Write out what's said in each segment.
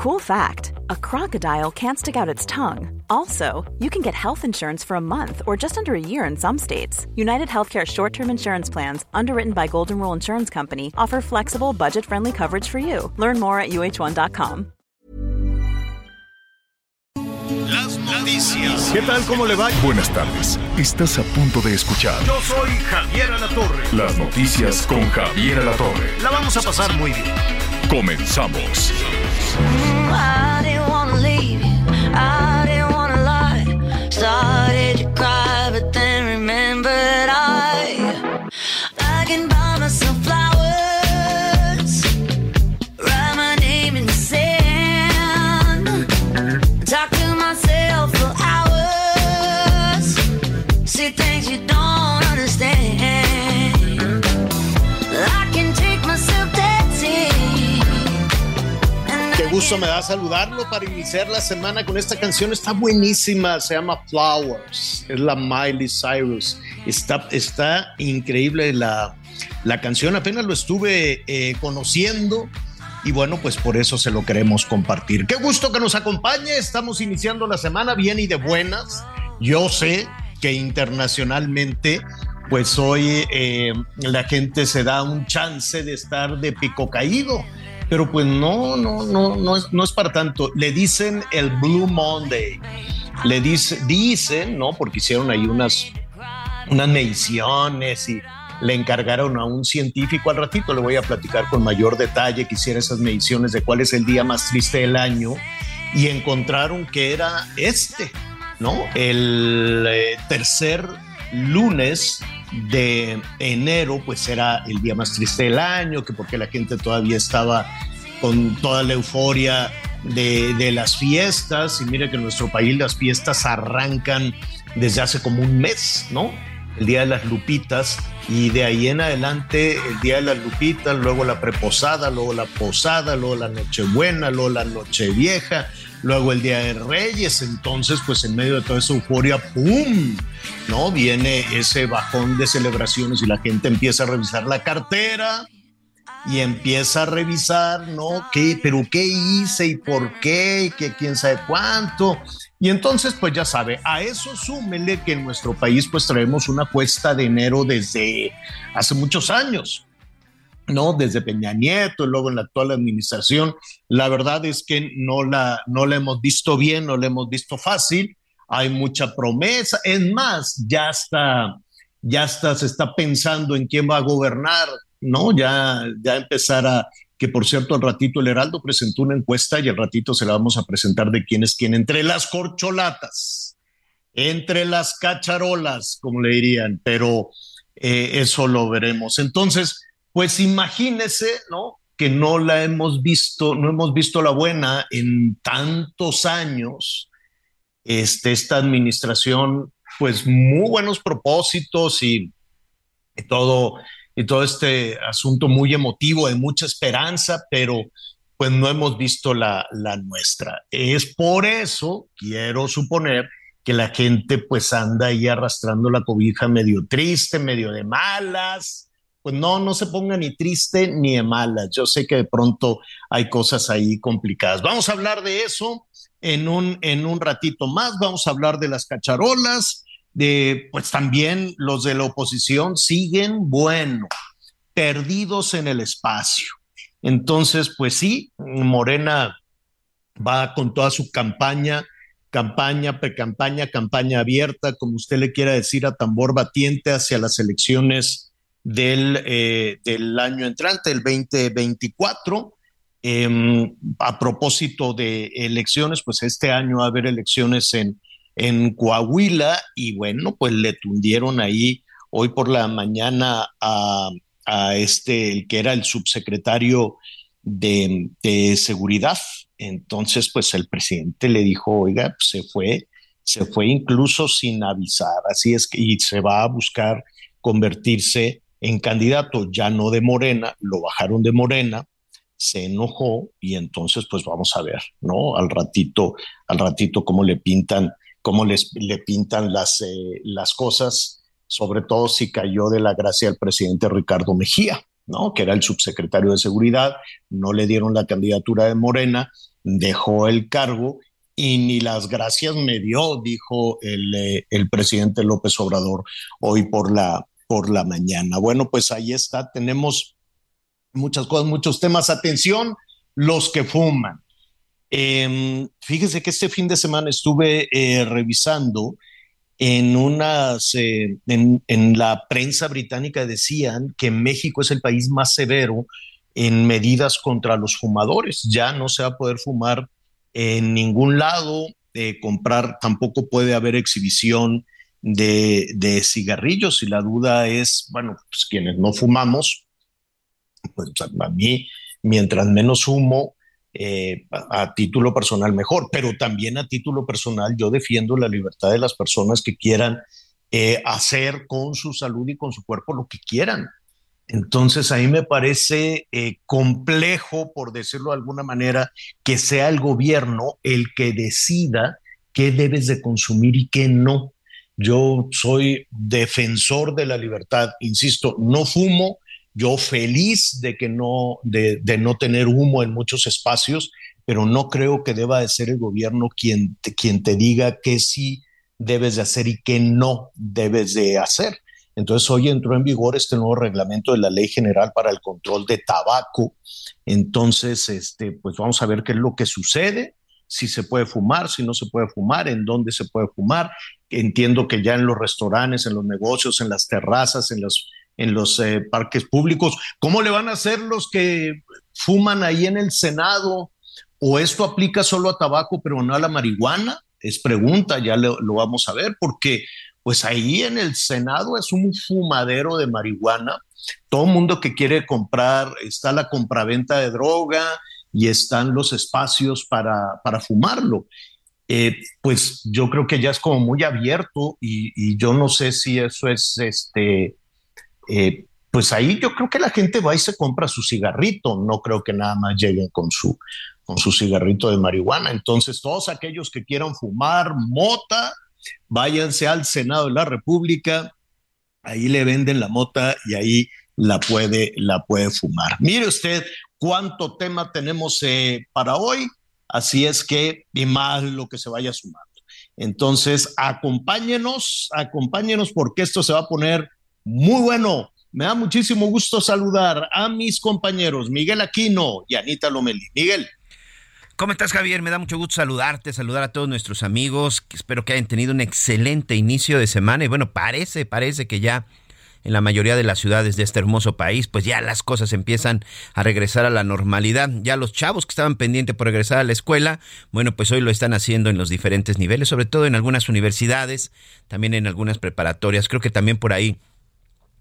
Cool fact a crocodile can't stick out its tongue. Also, you can get health insurance for a month or just under a year in some states. United Healthcare short term insurance plans, underwritten by Golden Rule Insurance Company, offer flexible, budget friendly coverage for you. Learn more at uh1.com. Las noticias. ¿Qué tal? ¿Cómo le va? Buenas tardes. Estás a punto de escuchar Yo soy Javier Alatorre. las noticias con Javier Alatorre. La vamos a pasar muy bien. Comenzamos. 啊 gusto me da saludarlo para iniciar la semana con esta canción. Está buenísima, se llama Flowers. Es la Miley Cyrus. Está, está increíble la, la canción. Apenas lo estuve eh, conociendo. Y bueno, pues por eso se lo queremos compartir. Qué gusto que nos acompañe. Estamos iniciando la semana bien y de buenas. Yo sé que internacionalmente, pues hoy eh, la gente se da un chance de estar de pico caído. Pero pues no, no, no, no es, no es para tanto. Le dicen el Blue Monday. Le dice, dicen, ¿no? Porque hicieron ahí unas, unas mediciones y le encargaron a un científico. Al ratito le voy a platicar con mayor detalle que hiciera esas mediciones de cuál es el día más triste del año y encontraron que era este, ¿no? El eh, tercer lunes de enero, pues era el día más triste del año, que porque la gente todavía estaba con toda la euforia de, de las fiestas. Y mira que en nuestro país las fiestas arrancan desde hace como un mes, ¿no? El Día de las Lupitas y de ahí en adelante el Día de las Lupitas, luego la preposada, luego la posada, luego la Nochebuena, luego la Nochevieja, luego el Día de Reyes. Entonces, pues en medio de toda esa euforia, ¡pum! ¿No? Viene ese bajón de celebraciones y la gente empieza a revisar la cartera y empieza a revisar, ¿no? ¿Qué, pero qué hice y por qué? Y que quién sabe cuánto. Y entonces, pues ya sabe, a eso súmele que en nuestro país pues traemos una cuesta de enero desde hace muchos años, ¿no? Desde Peña Nieto luego en la actual administración. La verdad es que no la, no hemos visto bien, no la hemos visto fácil. Hay mucha promesa. Es más, ya está, ya está, se está pensando en quién va a gobernar, ¿no? Ya, ya empezar que por cierto, al ratito el Heraldo presentó una encuesta y al ratito se la vamos a presentar de quién es quién, entre las corcholatas, entre las cacharolas, como le dirían, pero eh, eso lo veremos. Entonces, pues imagínese, ¿no? Que no la hemos visto, no hemos visto la buena en tantos años. Este, esta administración, pues muy buenos propósitos y, todo y todo este asunto muy emotivo, de mucha esperanza, pero pues no hemos visto la, la nuestra. Es por eso, quiero suponer, que la gente pues anda ahí arrastrando la cobija medio triste, medio de malas. Pues no, no se ponga ni triste ni de malas. Yo sé que de pronto hay cosas ahí complicadas. Vamos a hablar de eso en un, en un ratito más. Vamos a hablar de las cacharolas, de, pues también los de la oposición siguen, bueno, perdidos en el espacio. Entonces, pues sí, Morena va con toda su campaña, campaña, precampaña, campaña abierta, como usted le quiera decir, a tambor batiente hacia las elecciones del, eh, del año entrante, el 2024. Eh, a propósito de elecciones, pues este año va a haber elecciones en, en Coahuila y bueno, pues le tundieron ahí hoy por la mañana a, a este, el que era el subsecretario de, de, seguridad. Entonces, pues el presidente le dijo, oiga, pues se fue, se fue incluso sin avisar, así es que y se va a buscar convertirse en candidato, ya no de Morena, lo bajaron de Morena, se enojó y entonces pues vamos a ver, ¿no? Al ratito, al ratito cómo le pintan cómo les, le pintan las, eh, las cosas, sobre todo si cayó de la gracia al presidente Ricardo Mejía, ¿no? que era el subsecretario de Seguridad, no le dieron la candidatura de Morena dejó el cargo y ni las gracias me dio, dijo el, eh, el presidente López Obrador hoy por la, por la mañana. Bueno, pues ahí está, tenemos muchas cosas, muchos temas. Atención, los que fuman. Eh, fíjese que este fin de semana estuve eh, revisando en unas, eh, en, en, la prensa británica decían que México es el país más severo en medidas contra los fumadores. Ya no se va a poder fumar en ningún lado, eh, comprar, tampoco puede haber exhibición de, cigarrillos y la duda es, bueno, pues quienes no fumamos, pues a mí, mientras menos humo, eh, a, a, título personal mejor, pero también a título personal yo defiendo la libertad de las personas que quieran eh, hacer con su salud y con su cuerpo lo que quieran. Entonces, ahí me parece eh, complejo, por decirlo de alguna manera, que sea el gobierno el que decida qué debes de consumir y qué no. Yo soy defensor de la libertad, insisto, no fumo, yo feliz de que no, de, de, no tener humo en muchos espacios, pero no creo que deba de ser el gobierno quien te, quien te diga qué sí debes de hacer y qué no debes de hacer. Entonces hoy entró en vigor este nuevo reglamento de la Ley General para el Control de Tabaco. Entonces, este, pues vamos a ver qué es lo que sucede, si se puede fumar, si no se puede fumar, en dónde se puede fumar. Entiendo que ya en los restaurantes, en los negocios, en las terrazas, en los, en los eh, parques públicos, ¿cómo le van a hacer los que fuman ahí en el Senado? ¿O esto aplica solo a tabaco, pero no a la marihuana? Es pregunta, ya lo, lo vamos a ver, porque pues ahí en el Senado es un fumadero de marihuana. Todo mundo que quiere comprar, está la compraventa de droga y están los espacios para, para fumarlo. Eh, pues yo creo que ya es como muy abierto y, yo no sé si eso es este, eh, pues ahí yo creo que la gente va y se compra su cigarrito, no creo que nada más lleguen con su, con su cigarrito de marihuana. Entonces, todos aquellos que quieran fumar mota, váyanse al Senado de la República, ahí le venden la mota y ahí la puede, la puede fumar. Mire usted cuánto tema tenemos eh, para hoy, así es que, y más lo que se vaya sumando. Entonces, acompáñenos, acompáñenos porque esto se va a poner muy bueno. Me da muchísimo gusto saludar a mis compañeros Miguel Aquino y Anita Lomelí. Miguel. ¿Cómo estás, Javier? Me da mucho gusto saludarte, saludar a todos nuestros amigos. Espero que hayan tenido un excelente inicio de semana. Y bueno, parece, parece que ya en la mayoría de las ciudades de este hermoso país, pues ya las cosas empiezan a regresar a la normalidad. Ya los chavos que estaban pendientes por regresar a la escuela, bueno, pues hoy lo están haciendo en los diferentes niveles, sobre todo en algunas universidades, también en algunas preparatorias. Creo que también por ahí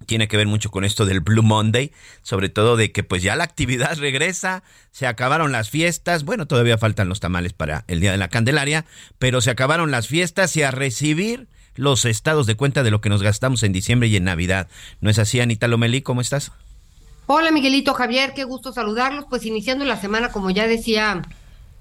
tiene que ver mucho con esto del Blue Monday, sobre todo de que pues ya la actividad regresa, se acabaron las fiestas, bueno, todavía faltan los tamales para el Día de la Candelaria, pero se acabaron las fiestas y a recibir los estados de cuenta de lo que nos gastamos en diciembre y en Navidad. ¿No es así, Anita Lomelí? ¿Cómo estás? Hola, Miguelito Javier, qué gusto saludarlos. Pues iniciando la semana, como ya decía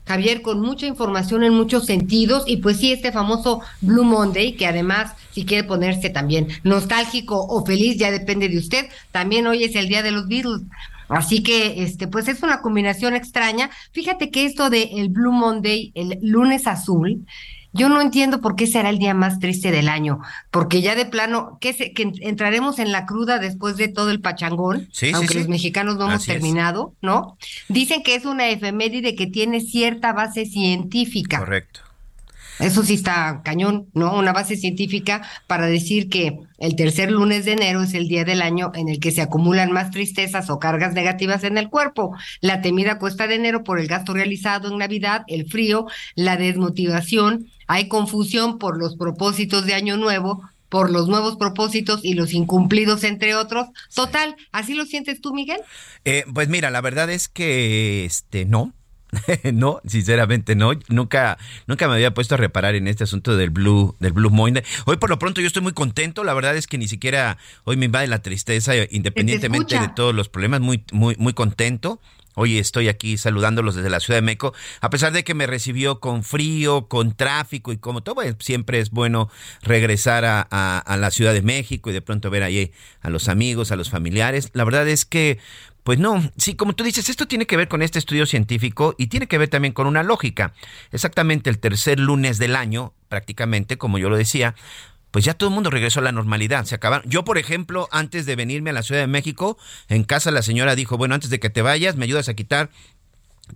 Javier, con mucha información en muchos sentidos y pues sí, este famoso Blue Monday, que además, si quiere ponerse también nostálgico o feliz, ya depende de usted, también hoy es el Día de los Beatles. Así que, este, pues es una combinación extraña. Fíjate que esto de el Blue Monday, el lunes azul, yo no entiendo por qué será el día más triste del año, porque ya de plano, que, se, que entraremos en la cruda después de todo el pachangón, sí, aunque sí, los mexicanos no hemos es. terminado, ¿no? Dicen que es una efeméride que tiene cierta base científica. Correcto. Eso sí está cañón, ¿no? Una base científica para decir que el tercer lunes de enero es el día del año en el que se acumulan más tristezas o cargas negativas en el cuerpo. La temida cuesta de enero por el gasto realizado en Navidad, el frío, la desmotivación, hay confusión por los propósitos de Año Nuevo, por los nuevos propósitos y los incumplidos, entre otros. Total, ¿así lo sientes tú, Miguel? Eh, pues mira, la verdad es que este no. no, sinceramente no. Nunca, nunca me había puesto a reparar en este asunto del Blue, del Blue Monday. Hoy por lo pronto yo estoy muy contento. La verdad es que ni siquiera hoy me invade la tristeza, independientemente escucha. de todos los problemas. Muy, muy, muy contento. Hoy estoy aquí saludándolos desde la Ciudad de México, a pesar de que me recibió con frío, con tráfico y como todo, siempre es bueno regresar a, a- a la Ciudad de México y de pronto ver ahí a los amigos, a los familiares. La verdad es que Pues no, sí, como tú dices, esto tiene que ver con este estudio científico y tiene que ver también con una lógica. Exactamente el tercer lunes del año, prácticamente, como yo lo decía, pues ya todo el mundo regresó a la normalidad. Se acabaron. Yo, por ejemplo, antes de venirme a la Ciudad de México, en casa la señora dijo, bueno, antes de que te vayas, me ayudas a quitar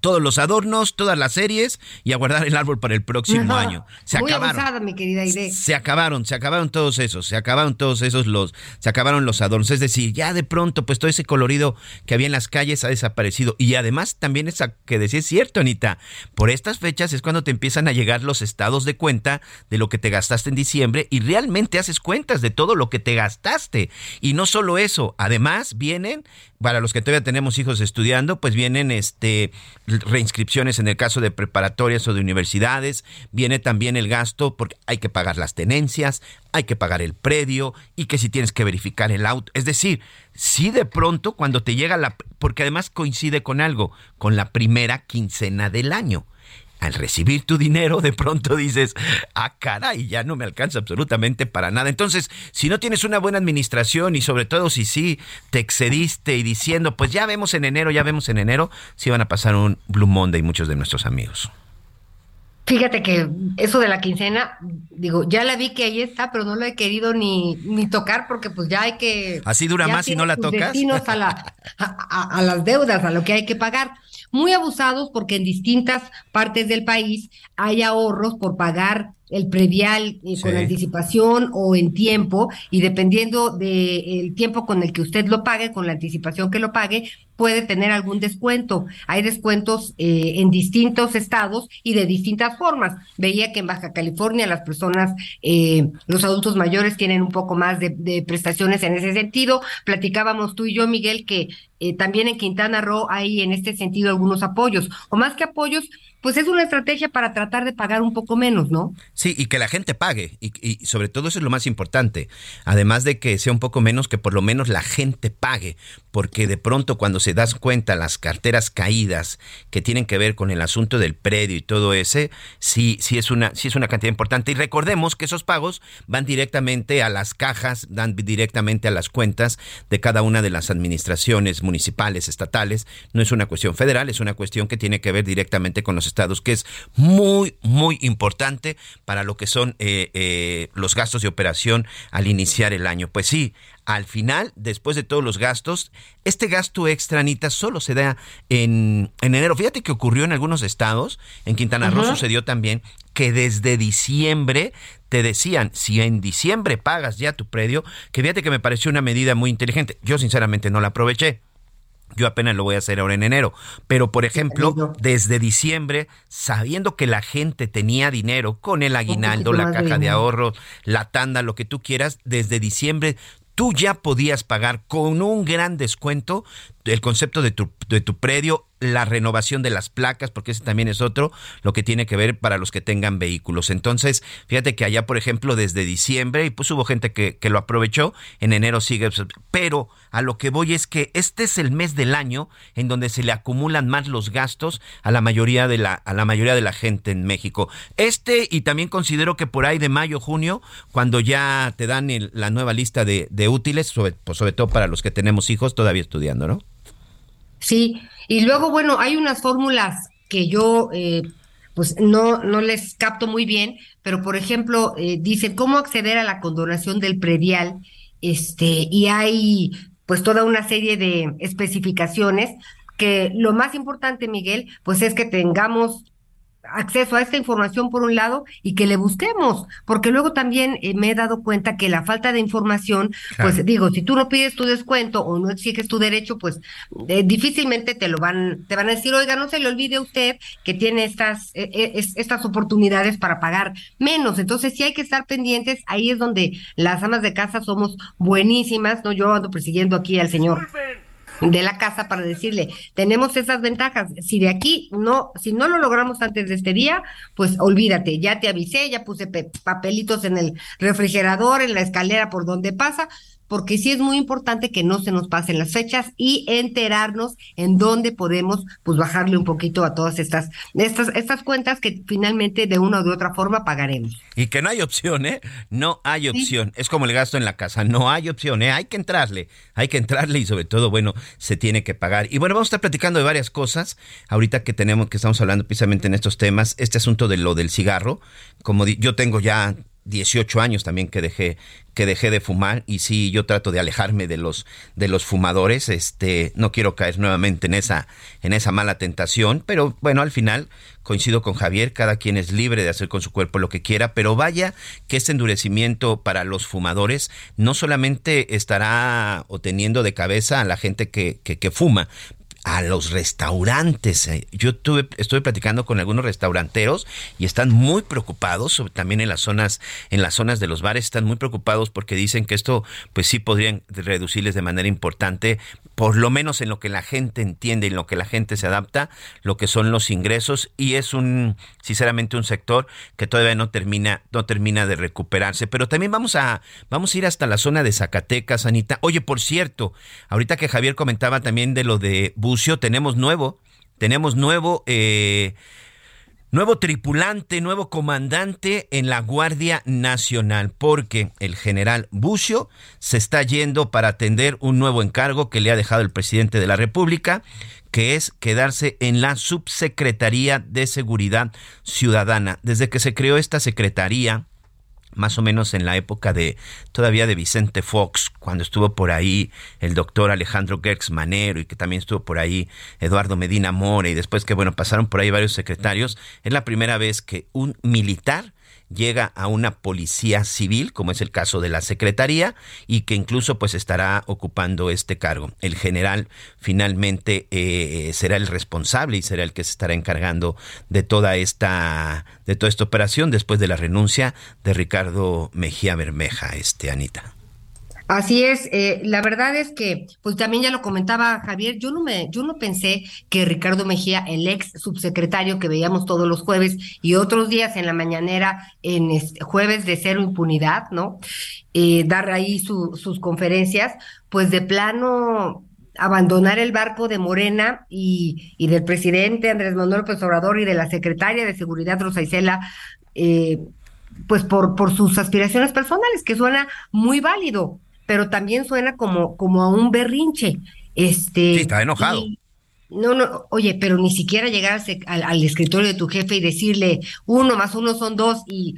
todos los adornos, todas las series y a guardar el árbol para el próximo año. Se Muy acabaron. abusada, mi querida Aide. Se acabaron, se acabaron todos esos, se acabaron todos esos los, se acabaron los adornos. Es decir, ya de pronto, pues todo ese colorido que había en las calles ha desaparecido. Y además también esa que decía es cierto, Anita. Por estas fechas es cuando te empiezan a llegar los estados de cuenta de lo que te gastaste en diciembre y realmente haces cuentas de todo lo que te gastaste. Y no solo eso, además vienen, para los que todavía tenemos hijos estudiando, pues vienen este reinscripciones en el caso de preparatorias o de universidades, viene también el gasto porque hay que pagar las tenencias, hay que pagar el predio y que si tienes que verificar el auto. Es decir, si de pronto cuando te llega la... porque además coincide con algo, con la primera quincena del año al recibir tu dinero, de pronto dices, ah, caray, ya no me alcanza absolutamente para nada. Entonces, si no tienes una buena administración y sobre todo si sí te excediste y diciendo, pues ya vemos en enero, ya vemos en enero, sí van a pasar un Blue Monday muchos de nuestros amigos. Fíjate que eso de la quincena, digo, ya la vi que ahí está, pero no lo he querido ni, ni tocar porque pues ya hay que... ¿Así dura más si no la tocas? destinos A, la- a, a- a las deudas, a lo que hay que pagar. Muy abusados porque en distintas partes del país hay ahorros por pagar el predial eh, con Sí. anticipación o en tiempo y dependiendo del tiempo con el que usted lo pague, con la anticipación que lo pague, puede tener algún descuento. Hay descuentos eh, en distintos estados y de distintas formas. Veía que en Baja California las personas, eh, los adultos mayores tienen un poco más de, de prestaciones en ese sentido. Platicábamos tú y yo, Miguel, que eh, también en Quintana Roo hay en este sentido algunos apoyos, o más que apoyos, pues es una estrategia para tratar de pagar un poco menos, ¿no? Sí, y que la gente pague. Y, y sobre todo eso es lo más importante. Además de que sea un poco menos, que por lo menos la gente pague. Porque de pronto cuando se das cuenta las carteras caídas que tienen que ver con el asunto del predio y todo ese, sí, sí es una, sí es una cantidad importante. Y recordemos que esos pagos van directamente a las cajas, dan directamente a las cuentas de cada una de las administraciones municipales, estatales. No es una cuestión federal, es una cuestión que tiene que ver directamente con los estados, que es muy, muy importante para lo que son eh, eh, los gastos de operación al iniciar el año. Pues sí, al final, después de todos los gastos, este gasto extra, Anita, solo se da en, en enero. Fíjate que ocurrió en algunos estados, en Quintana Roo sucedió también, que desde diciembre te decían, si en diciembre pagas ya tu predio, que fíjate que me pareció una medida muy inteligente. Yo sinceramente no la aproveché. Yo apenas lo voy a hacer ahora en enero. Pero, por ejemplo, desde diciembre, sabiendo que la gente tenía dinero con el aguinaldo, la caja de dinero. ahorro, la tanda, lo que tú quieras, desde diciembre tú ya podías pagar con un gran descuento el concepto de tu, de tu predio, la renovación de las placas, porque ese también es otro, lo que tiene que ver para los que tengan vehículos. Entonces, fíjate que allá, por ejemplo, desde diciembre, y pues hubo gente que, que lo aprovechó, en enero sigue, pero a lo que voy es que este es el mes del año en donde se le acumulan más los gastos a la mayoría de la, a la mayoría de la gente en México. Este, y también considero que por ahí de mayo, junio, cuando ya te dan el- la nueva lista de, de útiles, sobre, pues sobre todo para los que tenemos hijos todavía estudiando, ¿no? Sí, y luego, bueno, hay unas fórmulas que yo eh, pues no, no les capto muy bien, pero por ejemplo, eh, dicen cómo acceder a la condonación del predial, este, y hay pues toda una serie de especificaciones que lo más importante, Miguel, pues es que tengamos acceso a esta información por un lado y que le busquemos, porque luego también eh, me he dado cuenta que la falta de información, pues digo, si tú no pides tu descuento o no exiges tu derecho, pues eh, difícilmente te lo van, te van a decir, oiga, no se le olvide a usted que tiene estas, eh, eh, es- estas oportunidades para pagar menos. Entonces sí hay que estar pendientes, ahí es donde las amas de casa somos buenísimas, ¿no? Yo ando persiguiendo aquí al señor de la casa para decirle, tenemos esas ventajas. Si de aquí no, si no lo logramos antes de este día, pues olvídate, ya te avisé, ya puse pe- papelitos en el refrigerador, en la escalera por donde pasa, porque sí es muy importante que no se nos pasen las fechas y enterarnos en dónde podemos pues bajarle un poquito a todas estas, estas, estas cuentas que finalmente de una o de otra forma pagaremos. Y que no hay opción, ¿eh? No hay opción. Es como el gasto en la casa, no hay opción, ¿eh? Hay que entrarle, hay que entrarle y sobre todo, bueno, se tiene que pagar. Y bueno, vamos a estar platicando de varias cosas ahorita que tenemos, que estamos hablando precisamente en estos temas, este asunto de lo del cigarro, como yo tengo ya 18 años también que dejé que dejé de fumar y sí yo trato de alejarme de los de los fumadores este no quiero caer nuevamente en esa en esa mala tentación pero bueno al final coincido con Javier cada quien es libre de hacer con su cuerpo lo que quiera pero vaya que este endurecimiento para los fumadores no solamente estará o teniendo de cabeza a la gente que, que, que fuma a los restaurantes. Eh, yo tuve, estuve platicando con algunos restauranteros y están muy preocupados, también en las zonas, en las zonas de los bares están muy preocupados porque dicen que esto, pues sí podrían reducirles de manera importante, por lo menos en lo que la gente entiende, en lo que la gente se adapta, lo que son los ingresos y es un, sinceramente, un sector que todavía no termina, no termina de recuperarse. Pero también vamos a, vamos a ir hasta la zona de Zacatecas, Anita. Oye, por cierto, ahorita que Javier comentaba también de lo de tenemos nuevo, tenemos nuevo, eh, nuevo tripulante, nuevo comandante en la Guardia Nacional, porque el general Bucio se está yendo para atender un nuevo encargo que le ha dejado el presidente de la República, que es quedarse en la Subsecretaría de Seguridad Ciudadana. Desde que se creó esta secretaría, más o menos en la época de todavía de Vicente Fox, cuando estuvo por ahí el doctor Alejandro Gertz Manero y que también estuvo por ahí Eduardo Medina More y después que bueno, pasaron por ahí varios secretarios, es la primera vez que un militar llega a una policía civil, como es el caso de la Secretaría, y que incluso pues estará ocupando este cargo. El general finalmente eh, será el responsable y será el que se estará encargando de toda esta, de toda esta operación después de la renuncia de Ricardo Mejía Bermeja, este Anita. Así es, eh, la verdad es que, pues también ya lo comentaba Javier, yo no me, yo no pensé que Ricardo Mejía, el ex subsecretario que veíamos todos los jueves y otros días en la mañanera, en jueves de cero impunidad, ¿no? Eh, dar ahí sus conferencias, pues de plano abandonar el barco de Morena y, y del presidente Andrés Manuel López Obrador y de la secretaria de Seguridad Rosa Isela, eh, pues por sus aspiraciones personales, que suena muy válido pero también suena como, como a un berrinche. Este, sí, está enojado. no, no, oye, pero ni siquiera llegar al, escritorio de tu jefe y decirle uno más uno son dos y,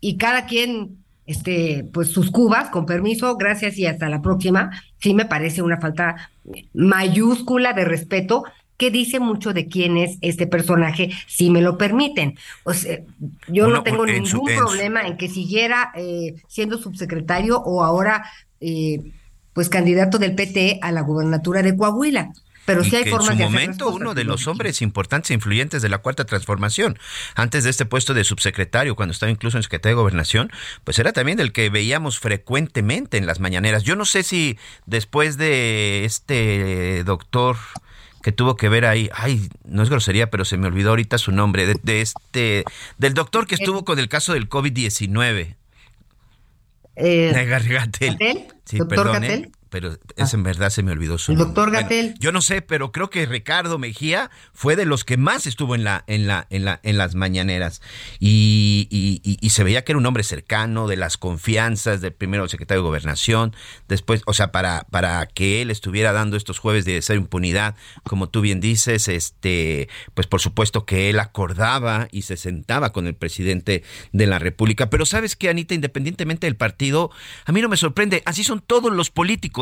y cada quien, este, pues sus cubas, con permiso, gracias y hasta la próxima, sí me parece una falta mayúscula de respeto que dice mucho de quién es este personaje, si me lo permiten. O sea, yo no tengo ningún problema en que siguiera eh, siendo subsecretario o ahora eh, pues candidato del PT a la gubernatura de Coahuila. Pero sí hay formas en su momento uno de los hombres importantes e influyentes de la cuarta transformación, antes de este puesto de subsecretario, cuando estaba incluso en Secretaría de Gobernación, pues era también del que veíamos frecuentemente en las mañaneras. Yo no sé si después de este doctor que tuvo que ver ahí, ay, no es grosería, pero se me olvidó ahorita su nombre, de, este, del doctor que estuvo con el caso del COVID-19. Eh, Gatel. Sí, ¿Doctor perdón, Gatel? Pero es en verdad se me olvidó su nombre. doctor Gatel. yo no sé, pero creo que Ricardo Mejía fue de los que más estuvo en la, en la, en la, en las mañaneras. Y, y, se veía que era un hombre cercano, de las confianzas del primero secretario de gobernación, después, o sea, para, para que él estuviera dando estos jueves de ser impunidad, como tú bien dices, este, pues por supuesto que él acordaba y se sentaba con el presidente de la República. Pero sabes que, Anita, independientemente del partido, a mí no me sorprende, así son todos los políticos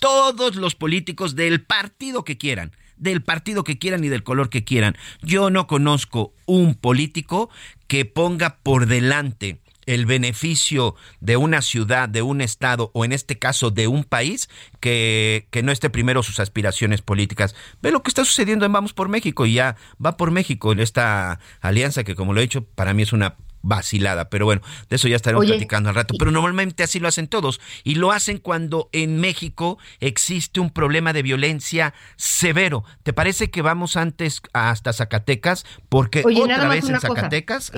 Todos los políticos del partido que quieran, del partido que quieran y del color que quieran. Yo no conozco un político que ponga por delante el beneficio de una ciudad, de un estado o en este caso de un país que, que, no esté primero sus aspiraciones políticas. Ve lo que está sucediendo en Vamos por México y ya va por México en esta alianza que como lo he dicho para mí es una vacilada. Pero bueno, de eso ya estaremos platicando al rato. Pero normalmente así lo hacen todos. Y lo hacen cuando en México existe un problema de violencia severo. ¿Te parece que vamos antes hasta Zacatecas? Porque otra vez en Zacatecas.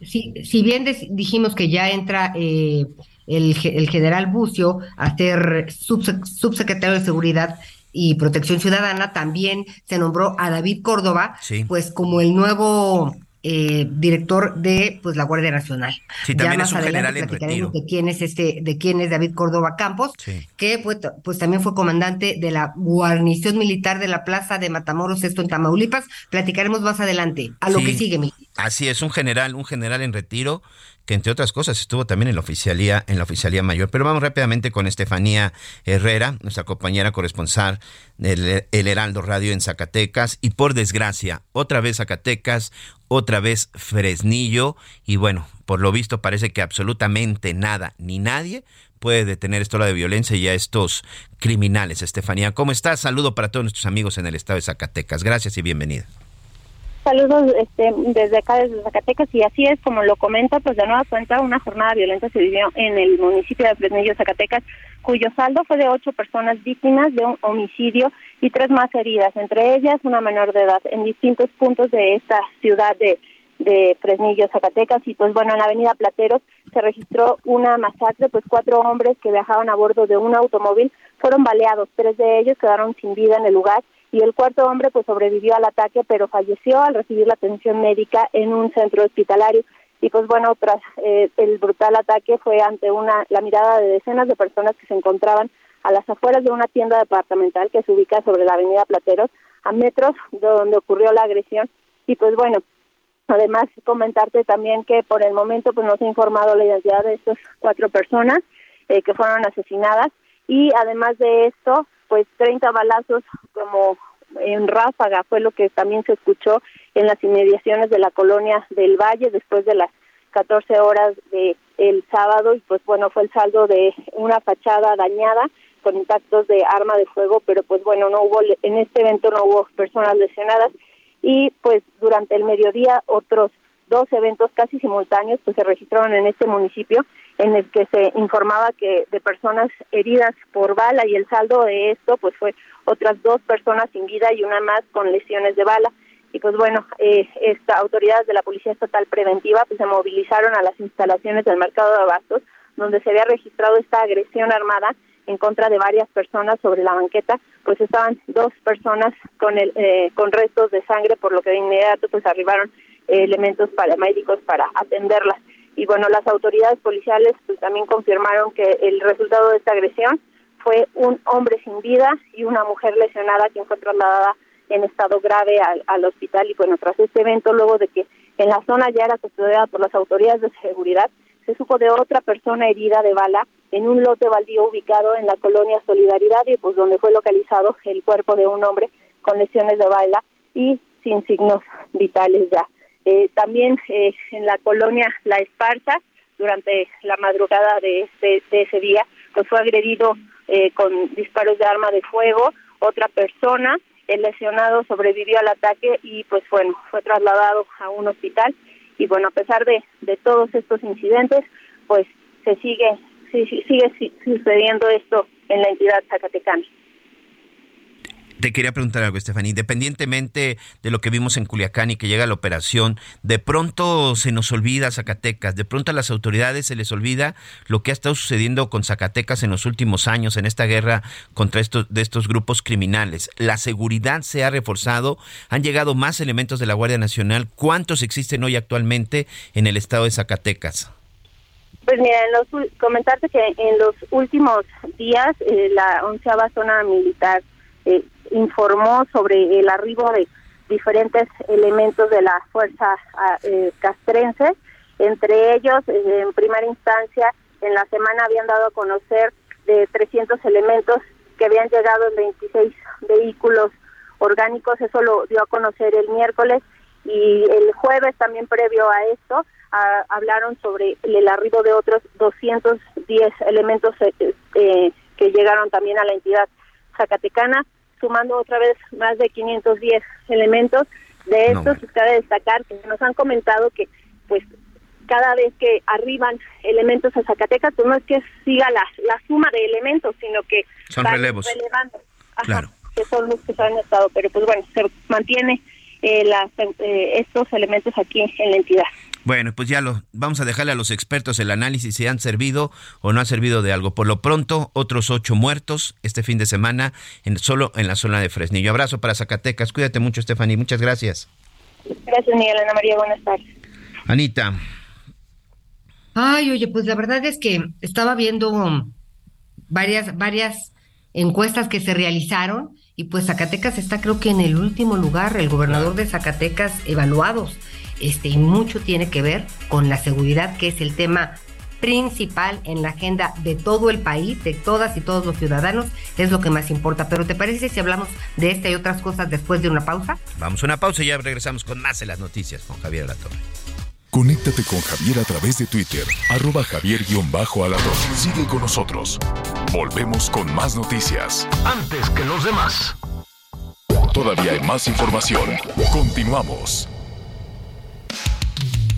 Si, si, bien dijimos que ya entra. Eh, el, el general Bucio a ser subsecretario de Seguridad y Protección Ciudadana, también se nombró a David Córdoba, pues como el nuevo eh, director de pues la Guardia Nacional. Sí, también es un general en retiro. De quién es este, de quién es David Córdoba Campos, que pues, pues, también fue comandante de la guarnición militar de la Plaza de Matamoros, esto en Tamaulipas. Platicaremos más adelante. A lo que sigue, mi. Así es, un general, un general en retiro que entre otras cosas estuvo también en la oficialía, en la oficialía mayor. Pero vamos rápidamente con Estefanía Herrera, nuestra compañera corresponsal del El Heraldo Radio en Zacatecas. Y por desgracia, otra vez Zacatecas, otra vez Fresnillo. Y bueno, por lo visto parece que absolutamente nada ni nadie puede detener esta ola de violencia y a estos criminales. Estefanía, ¿cómo estás? Saludo para todos nuestros amigos en el estado de Zacatecas. Gracias y bienvenida. Saludos este, desde acá, desde Zacatecas, y así es como lo comenta, pues de nueva cuenta una jornada violenta se vivió en el municipio de Fresnillo, Zacatecas, cuyo saldo fue de ocho personas víctimas de un homicidio y tres más heridas, entre ellas una menor de edad, en distintos puntos de esta ciudad de, de Fresnillo, Zacatecas, y pues bueno, en la avenida Plateros se registró una masacre, pues cuatro hombres que viajaban a bordo de un automóvil fueron baleados, tres de ellos quedaron sin vida en el lugar y el cuarto hombre pues sobrevivió al ataque pero falleció al recibir la atención médica en un centro hospitalario. Y pues bueno tras eh, el brutal ataque fue ante una la mirada de decenas de personas que se encontraban a las afueras de una tienda departamental que se ubica sobre la avenida Plateros a metros de donde ocurrió la agresión. Y pues bueno además comentarte también que por el momento pues no se ha informado la identidad de estas cuatro personas eh, que fueron asesinadas. Y además de esto pues 30 balazos como en ráfaga fue lo que también se escuchó en las inmediaciones de la colonia del Valle después de las 14 horas de el sábado. Y pues bueno fue el saldo de una fachada dañada con impactos de arma de fuego pero pues bueno no hubo en este evento no hubo personas lesionadas. Y pues durante el mediodía otros dos eventos casi simultáneos pues se registraron en este municipio en el que se informaba que de personas heridas por bala y el saldo de esto pues fue otras dos personas sin vida y una más con lesiones de bala. Y pues bueno eh, esta autoridades de la policía estatal preventiva pues se movilizaron a las instalaciones del mercado de abastos donde se había registrado esta agresión armada en contra de varias personas sobre la banqueta. Pues estaban dos personas con el eh, con restos de sangre por lo que de inmediato pues arribaron eh, elementos paramédicos para atenderlas y bueno, las autoridades policiales pues también confirmaron que el resultado de esta agresión fue un hombre sin vida y una mujer lesionada quien fue trasladada en estado grave al, al hospital y bueno, tras este evento, luego de que en la zona ya era custodiada por las autoridades de seguridad, se supo de otra persona herida de bala en un lote baldío ubicado en la colonia Solidaridad y pues donde fue localizado el cuerpo de un hombre con lesiones de bala y sin signos vitales ya. Eh, también eh, en la colonia La Esparza, durante la madrugada de, este, de ese día, pues fue agredido eh, con disparos de arma de fuego otra persona. El lesionado sobrevivió al ataque y pues bueno, fue trasladado a un hospital. Y bueno, a pesar de, de todos estos incidentes, pues se sigue, sigue sucediendo esto en la entidad zacatecana. Te quería preguntar algo, Estefanía. Independientemente de lo que vimos en Culiacán y que llega la operación, de pronto se nos olvida Zacatecas, de pronto a las autoridades se les olvida lo que ha estado sucediendo con Zacatecas en los últimos años en esta guerra contra estos de estos grupos criminales. La seguridad se ha reforzado, han llegado más elementos de la Guardia Nacional. ¿Cuántos existen hoy actualmente en el estado de Zacatecas? Pues mira, comentarte que en los últimos días eh, la onceava zona militar eh, informó sobre el arribo de diferentes elementos de la fuerza ah, eh, castrense, entre ellos, eh, en primera instancia, en la semana habían dado a conocer de 300 elementos que habían llegado en 26 vehículos orgánicos, eso lo dio a conocer el miércoles. Y el jueves también previo a esto ah, hablaron sobre el arribo de otros 210 elementos eh, que llegaron también a la entidad zacatecana sumando otra vez más de 510 elementos. De estos, no. cabe destacar que nos han comentado que, pues, cada vez que arriban elementos a Zacatecas, pues no es que siga la, la suma de elementos, sino que son relevos. Relevando, que son los que se han estado, pero pues bueno, se mantiene eh, las, eh, estos elementos aquí en la entidad. Bueno, pues ya lo vamos a dejarle a los expertos el análisis si han servido o no han servido de algo. Por lo pronto, otros ocho muertos este fin de semana en, solo en la zona de Fresnillo. Abrazo para Zacatecas. Cuídate mucho, Stephanie. Muchas gracias. Gracias, Miguel Ana María. Buenas tardes. Anita. Ay, oye, pues la verdad es que estaba viendo varias, varias encuestas que se realizaron y pues Zacatecas está creo que en el último lugar, el gobernador de Zacatecas evaluados. Este, y mucho tiene que ver con la seguridad, que es el tema principal en la agenda de todo el país, de todas y todos los ciudadanos, es lo que más importa. Pero ¿te parece si hablamos de esta y otras cosas después de una pausa? Vamos a una pausa y ya regresamos con más de las noticias con Javier Alatorre. Conéctate con Javier a través de Twitter, arroba javier-alatorre. Sigue con nosotros. Volvemos con más noticias. Antes que los demás. Todavía hay más información. Continuamos.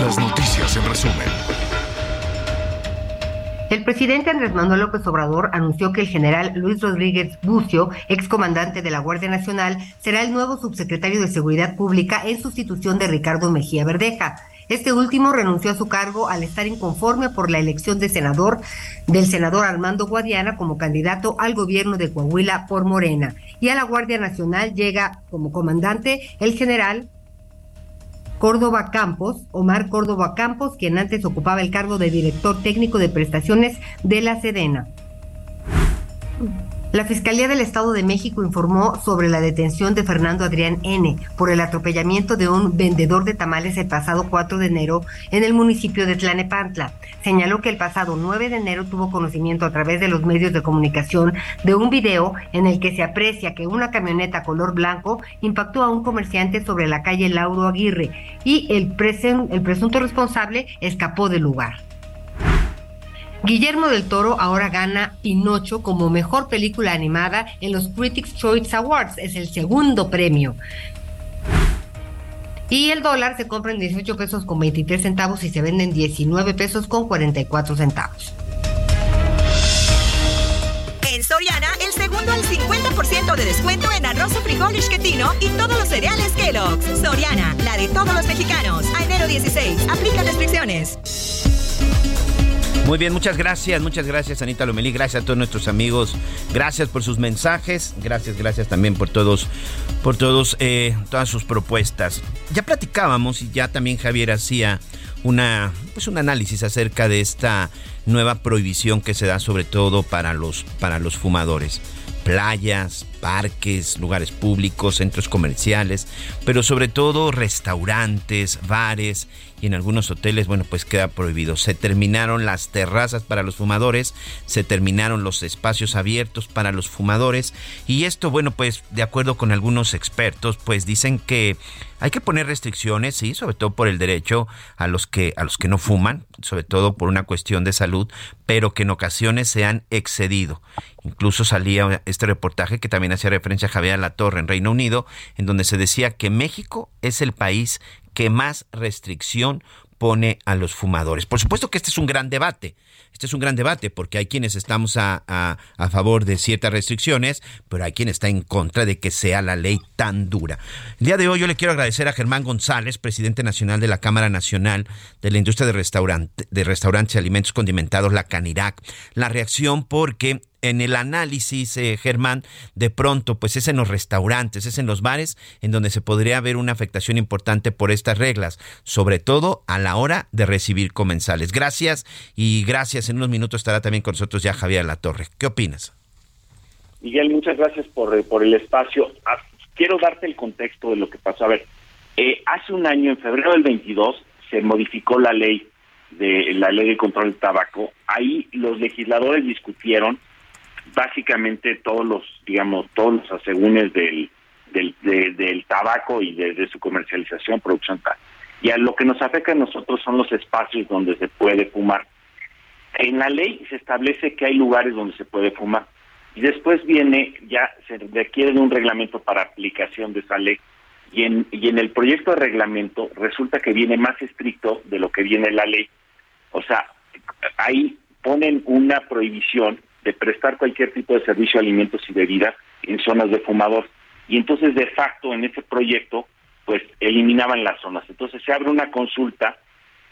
Las noticias en resumen. El presidente Andrés Manuel López Obrador anunció que el general Luis Rodríguez Bucio, excomandante de la Guardia Nacional, será el nuevo subsecretario de Seguridad Pública en sustitución de Ricardo Mejía Verdeja. Este último renunció a su cargo al estar inconforme por la elección de senador del senador Armando Guadiana como candidato al gobierno de Coahuila por Morena. Y a la Guardia Nacional llega como comandante el general Córdoba Campos, Omar Córdoba Campos, quien antes ocupaba el cargo de director técnico de prestaciones de la Sedena. La Fiscalía del Estado de México informó sobre la detención de Fernando Adrián N. por el atropellamiento de un vendedor de tamales el pasado 4 de enero en el municipio de Tlanepantla. Señaló que el pasado 9 de enero tuvo conocimiento a través de los medios de comunicación de un video en el que se aprecia que una camioneta color blanco impactó a un comerciante sobre la calle Lauro Aguirre y el, el presunto responsable escapó del lugar. Guillermo del Toro ahora gana Pinocho como mejor película animada en los Critics Choice Awards. Es el segundo premio. Y el dólar se compra en 18 pesos con 23 centavos y se vende en 19 pesos con 44 centavos. En Soriana, el segundo al 50% de descuento en arroz o frijol isquetino y todos los cereales Kellogg's. Soriana, la de todos los mexicanos. A enero 16, aplica restricciones. Muy bien, muchas gracias, muchas gracias Anita Lomelí, gracias a todos nuestros amigos, gracias por sus mensajes, gracias, gracias también por todos, por todos, eh, todas sus propuestas. Ya platicábamos y ya también Javier hacía una, pues un análisis acerca de esta nueva prohibición que se da sobre todo para los, para los fumadores. Playas, parques, lugares públicos, centros comerciales, pero sobre todo restaurantes, bares y en algunos hoteles, bueno, pues queda prohibido. Se terminaron las terrazas para los fumadores, se terminaron los espacios abiertos para los fumadores y esto, bueno, pues de acuerdo con algunos expertos, pues dicen que hay que poner restricciones, sí, sobre todo por el derecho a los que a los que no fuman, sobre todo por una cuestión de salud, pero que en ocasiones se han excedido. Incluso salía este reportaje que también hacía referencia a Javier La Torre en Reino Unido, en donde se decía que México es el país que más restricción pone a los fumadores. Por supuesto que este es un gran debate. Este es un gran debate porque hay quienes estamos a, favor de ciertas restricciones, pero hay quien está en contra de que sea la ley tan dura. El día de hoy yo le quiero agradecer a Germán González, presidente nacional de la Cámara Nacional de la Industria Restaurante, de Restaurantes y Alimentos Condimentados, la CANIRAC, la reacción porque en el análisis, eh, Germán, de pronto, pues es en los restaurantes, es en los bares, en donde se podría ver una afectación importante por estas reglas, sobre todo a la hora de recibir comensales. Gracias y gracias. En unos minutos estará también con nosotros ya Javier Latorre. ¿Qué opinas? Miguel, muchas gracias por, eh, por el espacio. Ah, quiero darte el contexto de lo que pasó. A ver, eh, hace un año, en febrero del 22, se modificó la ley de la ley de control del tabaco. Ahí los legisladores discutieron básicamente todos los, digamos, todos los asegúnes del, del, del tabaco y de, su comercialización, producción tal. Y a lo que nos afecta a nosotros son los espacios donde se puede fumar. En la ley se establece que hay lugares donde se puede fumar. Y después viene, ya se requiere de un reglamento para aplicación de esa ley. Y en, y en el proyecto de reglamento resulta que viene más estricto de lo que viene la ley. O sea, ahí ponen una prohibición de prestar cualquier tipo de servicio alimentos y bebidas en zonas de fumador. Y entonces, de facto, en ese proyecto, pues eliminaban las zonas. Entonces se abre una consulta,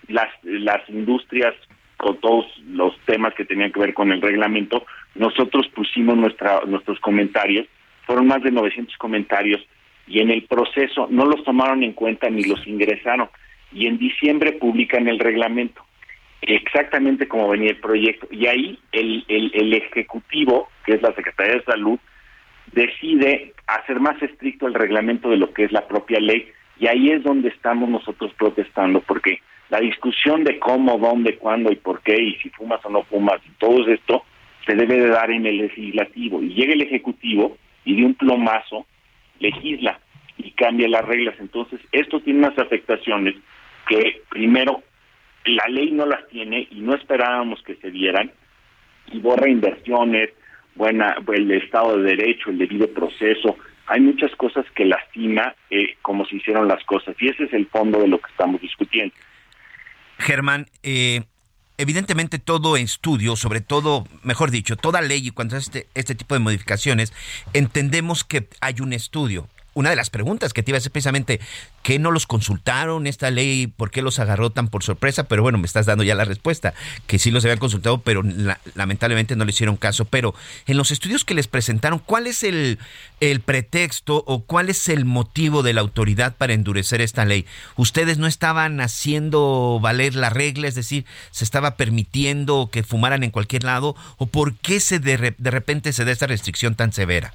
las, las industrias con todos los temas que tenían que ver con el reglamento, nosotros pusimos nuestra, nuestros comentarios, fueron más de 900 comentarios y en el proceso no los tomaron en cuenta ni los ingresaron y en diciembre publican el reglamento exactamente como venía el proyecto. Y ahí el, el, el ejecutivo que es la Secretaría de Salud decide hacer más estricto el reglamento de lo que es la propia ley. Y ahí es donde estamos nosotros protestando porque la discusión de cómo, dónde, cuándo y por qué y si fumas o no fumas y todo esto se debe de dar en el legislativo. Y llega el ejecutivo y de un plomazo legisla y cambia las reglas. Entonces, esto tiene unas afectaciones que primero la ley no las tiene y no esperábamos que se dieran y borra inversiones, buena, el Estado de Derecho, el debido proceso. Hay muchas cosas que lastima eh, como se hicieron las cosas y ese es el fondo de lo que estamos discutiendo. Germán, eh, evidentemente todo estudio, sobre todo, mejor dicho, toda ley y cuando este, este tipo de modificaciones, entendemos que hay un estudio una de las preguntas que te iba a hacer precisamente, ¿qué no los consultaron esta ley? ¿Por qué los agarró tan por sorpresa? Pero bueno, me estás dando ya la respuesta, que sí los habían consultado, pero lamentablemente no le hicieron caso. Pero en los estudios que les presentaron, ¿cuál es el, el pretexto o cuál es el motivo de la autoridad para endurecer esta ley? ¿Ustedes no estaban haciendo valer la regla, es decir, se estaba permitiendo que fumaran en cualquier lado? ¿O por qué se de, de repente se da esta restricción tan severa?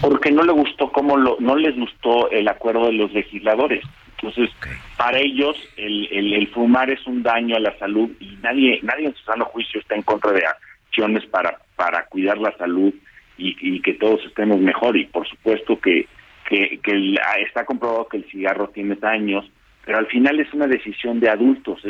Porque no le gustó cómo lo, no les gustó el acuerdo de los legisladores. Entonces, para ellos el, el, fumar es un daño a la salud y nadie nadie en su sano juicio está en contra de acciones para para cuidar la salud y, y que todos estemos mejor. Y por supuesto que que, que está comprobado que el cigarro tiene daños, pero al final es una decisión de adultos,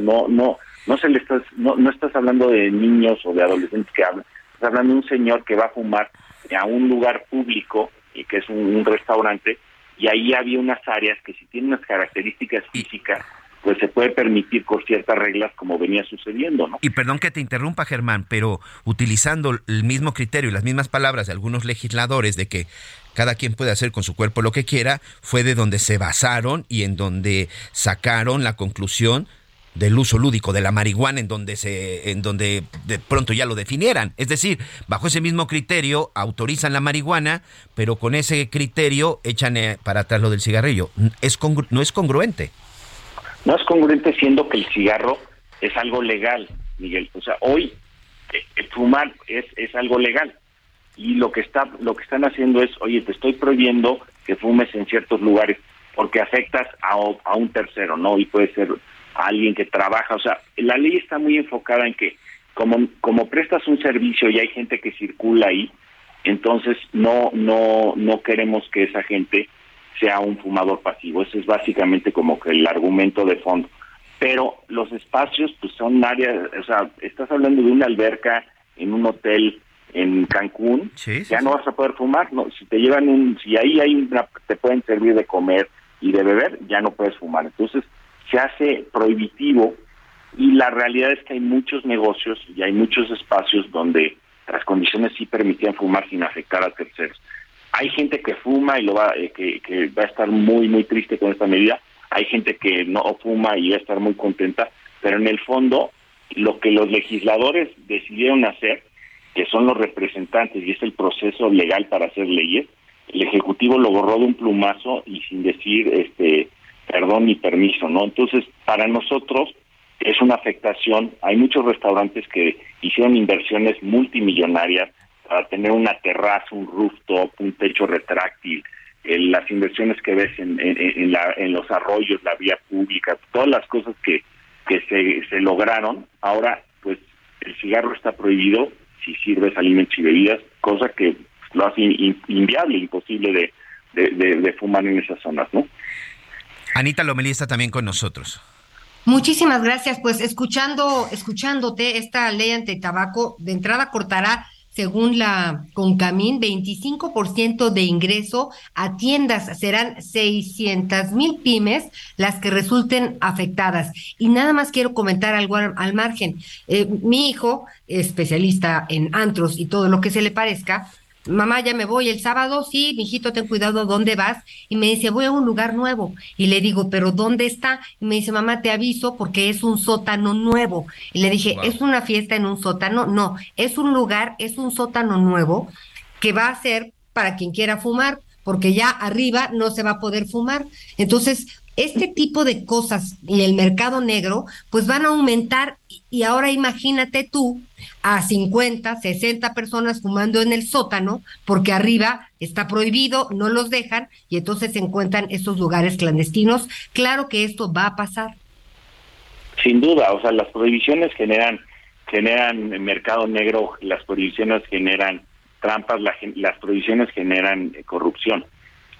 no no no se le estás no, no estás hablando de niños o de adolescentes que hablan, estás hablando de un señor que va a fumar a un lugar público, y que es un, restaurante, y ahí había unas áreas que si tienen unas características físicas, pues se puede permitir con ciertas reglas como venía sucediendo, ¿no? Y perdón que te interrumpa, Germán, pero utilizando el mismo criterio y las mismas palabras de algunos legisladores de que cada quien puede hacer con su cuerpo lo que quiera, fue de donde se basaron y en donde sacaron la conclusión del uso lúdico de la marihuana en donde se en donde de pronto ya lo definieran, es decir, bajo ese mismo criterio autorizan la marihuana, pero con ese criterio echan eh, para atrás lo del cigarrillo. Es no es congruente. No es congruente siendo que el cigarro es algo legal, Miguel. O sea, hoy eh, fumar es es algo legal y lo que está lo que están haciendo es, oye, te estoy prohibiendo que fumes en ciertos lugares porque afectas a, a un tercero, ¿no? Y puede ser alguien que trabaja. O sea, la ley está muy enfocada en que como, como prestas un servicio y hay gente que circula ahí, entonces no, no, no queremos que esa gente sea un fumador pasivo. Ese es básicamente como que el argumento de fondo. Pero los espacios pues son áreas, o sea, estás hablando de una alberca en un hotel en Cancún, ya no vas a poder fumar, no, si te llevan un, si ahí hay te pueden servir de comer y de beber, ya no puedes fumar. Entonces, se hace prohibitivo y la realidad es que hay muchos negocios y hay muchos espacios donde las condiciones sí permitían fumar sin afectar a terceros. Hay gente que fuma y lo va, eh, que, que va a estar muy, muy triste con esta medida. Hay gente que no fuma y va a estar muy contenta. Pero en el fondo, lo que los legisladores decidieron hacer, que son los representantes y es el proceso legal para hacer leyes, el Ejecutivo lo borró de un plumazo y sin decir este perdón y permiso, ¿no? Entonces, para nosotros es una afectación. Hay muchos restaurantes que hicieron inversiones multimillonarias para tener una terraza, un rooftop, un techo retráctil, las inversiones que ves en, en, la, en, los arroyos, la vía pública, todas las cosas que, que se, se lograron. Ahora, pues el cigarro está prohibido si sirves alimentos y bebidas, cosa que lo hace inviable, imposible de, de, fumar en esas zonas, ¿no? Anita Lomelí está también con nosotros. Muchísimas gracias. Pues escuchando, escuchándote, esta ley ante tabaco de entrada cortará según la Concamín, 25% de ingreso a tiendas. Serán 600 mil pymes las que resulten afectadas. Y nada más quiero comentar algo al, margen. Eh, mi hijo, especialista en antros y todo lo que se le parezca, mamá, ya me voy el sábado, sí, mijito, ten cuidado, ¿dónde vas? Y me dice, voy a un lugar nuevo. Y le digo, ¿pero dónde está? Y me dice, mamá, te aviso porque es un sótano nuevo. Y le dije, ¿es una fiesta en un sótano? No, es un lugar, es un sótano nuevo que va a ser para quien quiera fumar, porque ya arriba no se va a poder fumar. Entonces, este tipo de cosas y el mercado negro, pues van a aumentar y ahora imagínate tú a 50, 60 personas fumando en el sótano, porque arriba está prohibido, no los dejan y entonces se encuentran estos lugares clandestinos. Claro que esto va a pasar. Sin duda, o sea, las prohibiciones generan generan mercado negro, las prohibiciones generan trampas, las prohibiciones generan corrupción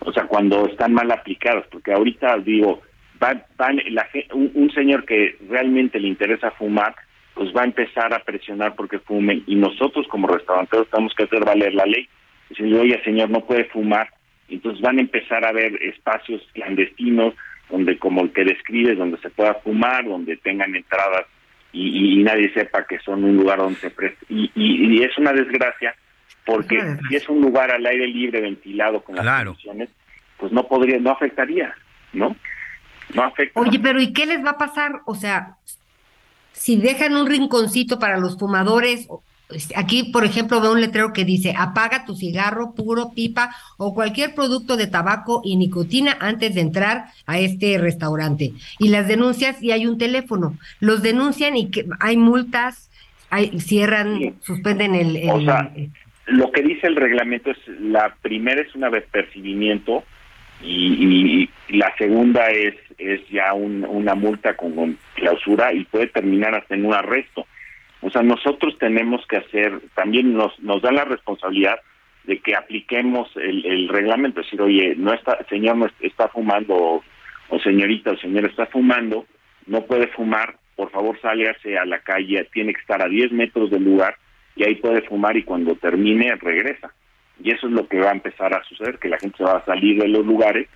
o sea, cuando están mal aplicados, porque ahorita digo, van, van la, un, un, señor que realmente le interesa fumar, pues va a empezar a presionar porque fumen y nosotros como restauranteros tenemos que hacer valer la ley. Si oye señor, no puede fumar, entonces van a empezar a ver espacios clandestinos donde como el que describes, donde se pueda fumar, donde tengan entradas y, y, nadie sepa que son un lugar donde se presta. Y, y es una desgracia porque si es un lugar al aire libre, ventilado con las condiciones, pues no podría, no afectaría, ¿no? No afecta. Oye, pero ¿y qué les va a pasar? O sea, si dejan un rinconcito para los fumadores, este, aquí, por ejemplo, veo un letrero que dice, apaga tu cigarro puro, pipa o cualquier producto de tabaco y nicotina antes de entrar a este restaurante. Y las denuncias, y hay un teléfono. Los denuncian y que hay multas, hay, cierran, suspenden el... el lo que dice el reglamento es, la primera es un apercibimiento y, la segunda es, es ya una multa con, clausura y puede terminar hasta en un arresto. O sea, nosotros tenemos que hacer, también nos, nos da la responsabilidad de que apliquemos el, reglamento, es decir, oye, no está, señor no está fumando, o, señorita o señor está fumando, no puede fumar, por favor sálgase a la calle, tiene que estar a 10 metros del lugar y ahí puede fumar y cuando termine regresa. Y eso es lo que va a empezar a suceder, que la gente va a salir de los lugares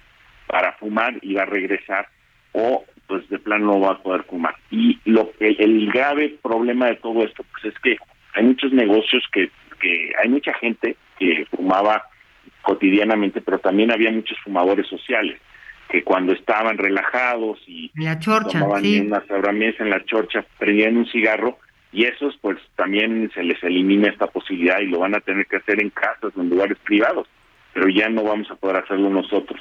para fumar y va a regresar o pues de plano no va a poder fumar. Y lo el, el grave problema de todo esto pues es que hay muchos negocios que, que hay mucha gente que fumaba cotidianamente, pero también había muchos fumadores sociales que cuando estaban relajados y la chorcha, tomaban una sobremesa en la chorcha, prendían un cigarro y esos pues también se les elimina esta posibilidad y lo van a tener que hacer en casas, en lugares privados, pero ya no vamos a poder hacerlo nosotros.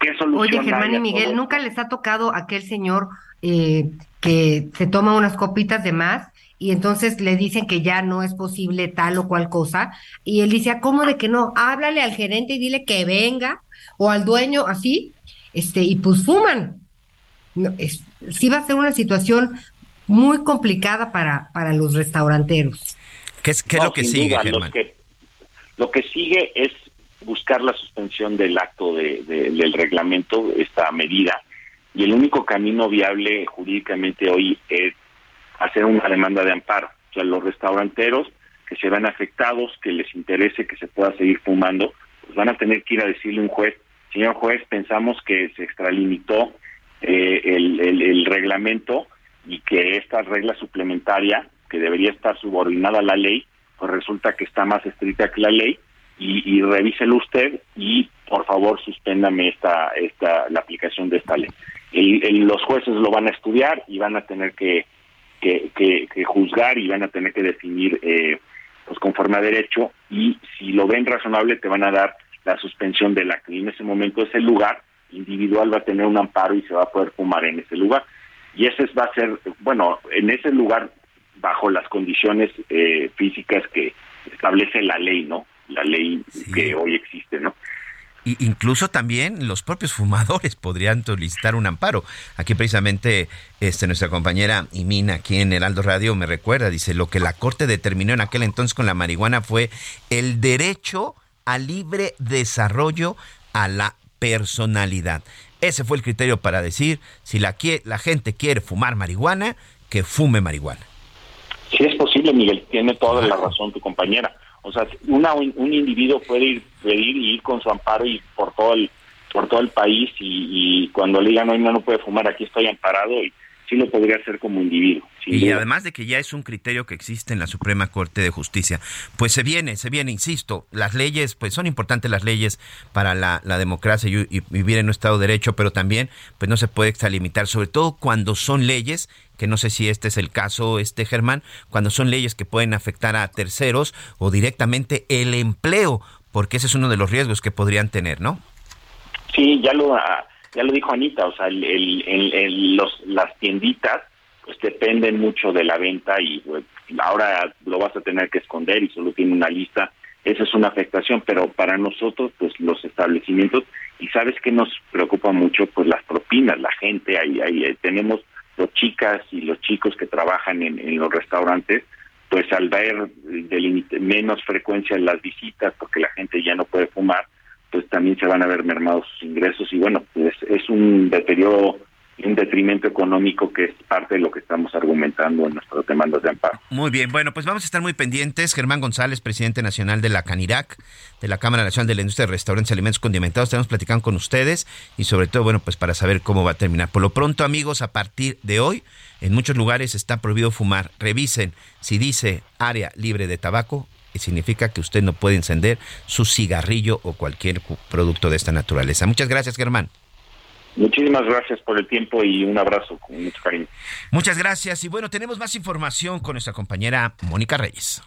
¿Qué solución Oye, Germán y Miguel, ¿nunca les ha tocado aquel señor eh, que se toma unas copitas de más y entonces le dicen que ya no es posible tal o cual cosa? Y él dice, ¿cómo de que no? Háblale al gerente y dile que venga, o al dueño, así, este, y pues fuman. No, es, sí va a ser una situación muy complicada para, para los restauranteros. ¿Qué es, qué lo que sigue, Germán? Lo que, sigue es buscar la suspensión del acto de, del reglamento, esta medida, y el único camino viable jurídicamente hoy es hacer una demanda de amparo. O sea, los restauranteros que se van afectados, que les interese que se pueda seguir fumando, pues van a tener que ir a decirle a un juez, señor juez, pensamos que se extralimitó eh, el, el, el reglamento, y que esta regla suplementaria, que debería estar subordinada a la ley, pues resulta que está más estricta que la ley y, revíselo usted y por favor suspéndame esta, esta, la aplicación de esta ley. los jueces lo van a estudiar y van a tener que, que, que, juzgar y van a tener que definir eh, pues conforme a derecho y si lo ven razonable te van a dar la suspensión del acto y en ese momento ese lugar individual va a tener un amparo y se va a poder fumar en ese lugar y ese va a ser, bueno, en ese lugar bajo las condiciones eh, físicas que establece la ley, ¿no? La ley que hoy existe, ¿no? Y incluso también los propios fumadores podrían solicitar un amparo. Aquí precisamente este, nuestra compañera Imina, aquí en Heraldo Radio, me recuerda, dice, lo que la Corte determinó en aquel entonces con la marihuana fue el derecho al libre desarrollo, a la personalidad. Ese fue el criterio para decir si la, la gente quiere fumar marihuana, que fume marihuana. Sí es posible, Miguel, tiene toda la razón tu compañera. O sea, una, un individuo puede ir, pedir y ir con su amparo y por todo el por todo el país y, cuando le digan no, no, no puede fumar, aquí estoy amparado y sí lo podría hacer como individuo. Y además de que ya es un criterio que existe en la Suprema Corte de Justicia, pues se viene, se viene, insisto, las leyes, pues son importantes las leyes para la, democracia y, vivir en un Estado de Derecho, pero también pues no se puede extralimitar, sobre todo cuando son leyes que no sé si este es el caso, este Germán, cuando son leyes que pueden afectar a terceros o directamente el empleo, porque ese es uno de los riesgos que podrían tener, ¿no? Sí, ya lo ya lo dijo Anita, o sea, el, los, las tienditas pues dependen mucho de la venta y pues, ahora lo vas a tener que esconder y solo tiene una lista. Esa es una afectación, pero para nosotros, pues los establecimientos, y sabes que nos preocupa mucho, pues las propinas, la gente, ahí, ahí tenemos los chicas y los chicos que trabajan en, en los restaurantes, pues al ver menos frecuencia en las visitas, porque la gente ya no puede fumar, pues también se van a ver mermados sus ingresos y bueno, pues es un deterioro un detrimento económico que es parte de lo que estamos argumentando en nuestras demandas de amparo. Muy bien, bueno, pues vamos a estar muy pendientes. Germán González, presidente nacional de la CANIRAC, de la Cámara Nacional de la Industria de Restaurantes y Alimentos Condimentados, estamos platicando con ustedes y sobre todo, bueno, pues para saber cómo va a terminar. Por lo pronto, amigos, a partir de hoy, en muchos lugares está prohibido fumar. Revisen si dice área libre de tabaco, significa que usted no puede encender su cigarrillo o cualquier producto de esta naturaleza. Muchas gracias, Germán. Muchísimas gracias por el tiempo y un abrazo con mucho cariño. Muchas gracias y bueno, tenemos más información con nuestra compañera Mónica Reyes.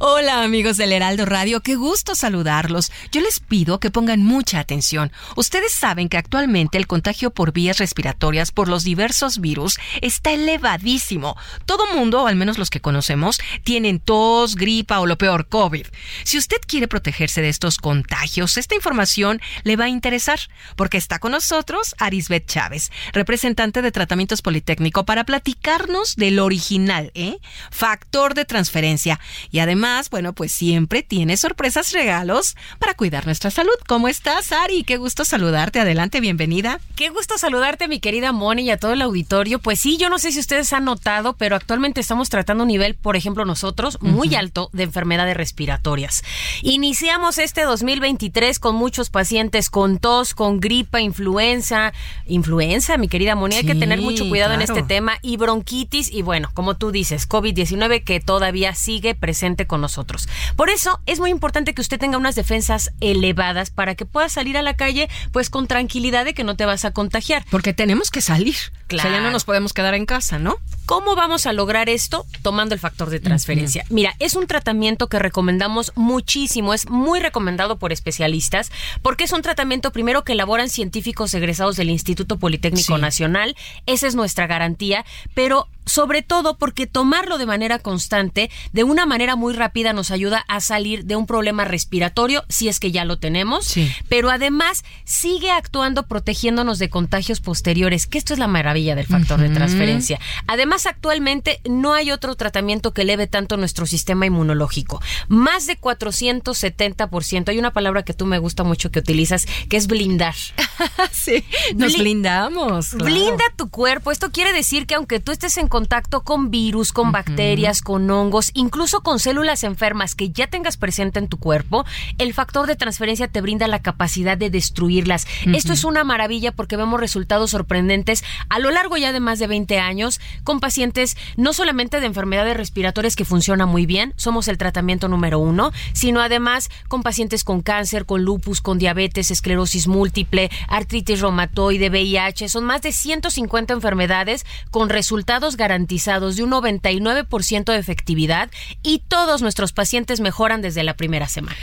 Hola amigos del Heraldo Radio, qué gusto saludarlos. Yo les pido que pongan mucha atención. Ustedes saben que actualmente el contagio por vías respiratorias por los diversos virus está elevadísimo. Todo mundo, o al menos los que conocemos, tienen tos, gripa o lo peor, COVID. Si usted quiere protegerse de estos contagios, esta información le va a interesar, porque está con nosotros Arisbet Chávez, representante de Tratamientos Politécnico, para platicarnos del original, ¿eh? Factor de transferencia. Y además bueno, pues siempre tiene sorpresas, regalos para cuidar nuestra salud. ¿Cómo estás, Ari? Qué gusto saludarte. Adelante, bienvenida. Qué gusto saludarte, mi querida Moni, y a todo el auditorio. Pues sí, yo no sé si ustedes han notado, pero actualmente estamos tratando un nivel, por ejemplo, nosotros, muy alto de enfermedades respiratorias. Iniciamos este 2023 con muchos pacientes con tos, con gripa, influenza. Influenza, mi querida Moni, hay que tener mucho cuidado en este tema. Y bronquitis, y bueno, como tú dices, COVID-19 que todavía sigue presente con nosotros. Por eso es muy importante que usted tenga unas defensas elevadas para que pueda salir a la calle pues con tranquilidad de que no te vas a contagiar. Porque tenemos que salir. Claro. O sea, ya no nos podemos quedar en casa, ¿no? ¿Cómo vamos a lograr esto? Tomando el factor de transferencia. Mira, es un tratamiento que recomendamos muchísimo, es muy recomendado por especialistas, porque es un tratamiento primero que elaboran científicos egresados del Instituto Politécnico Nacional, esa es nuestra garantía, pero sobre todo porque tomarlo de manera constante, de una manera muy rápida, nos ayuda a salir de un problema respiratorio, si es que ya lo tenemos, pero además sigue actuando protegiéndonos de contagios posteriores, que esto es la maravilla del factor de transferencia. Además, actualmente no hay otro tratamiento que eleve tanto nuestro sistema inmunológico. Más de 470%. Hay una palabra que tú me gusta mucho que utilizas, que es blindar. sí, nos blindamos. Blinda tu cuerpo. Esto quiere decir que aunque tú estés en contacto con virus, con bacterias, con hongos, incluso con células enfermas que ya tengas presente en tu cuerpo, el factor de transferencia te brinda la capacidad de destruirlas. Esto es una maravilla porque vemos resultados sorprendentes a lo largo ya de más de 20 años con pacientes no solamente de enfermedades respiratorias que funciona muy bien, somos el tratamiento número uno, sino además con pacientes con cáncer, con lupus, con diabetes, esclerosis múltiple, artritis reumatoide, VIH. Son más de 150 enfermedades con resultados garantizados garantizados de un 99% de efectividad y todos nuestros pacientes mejoran desde la primera semana.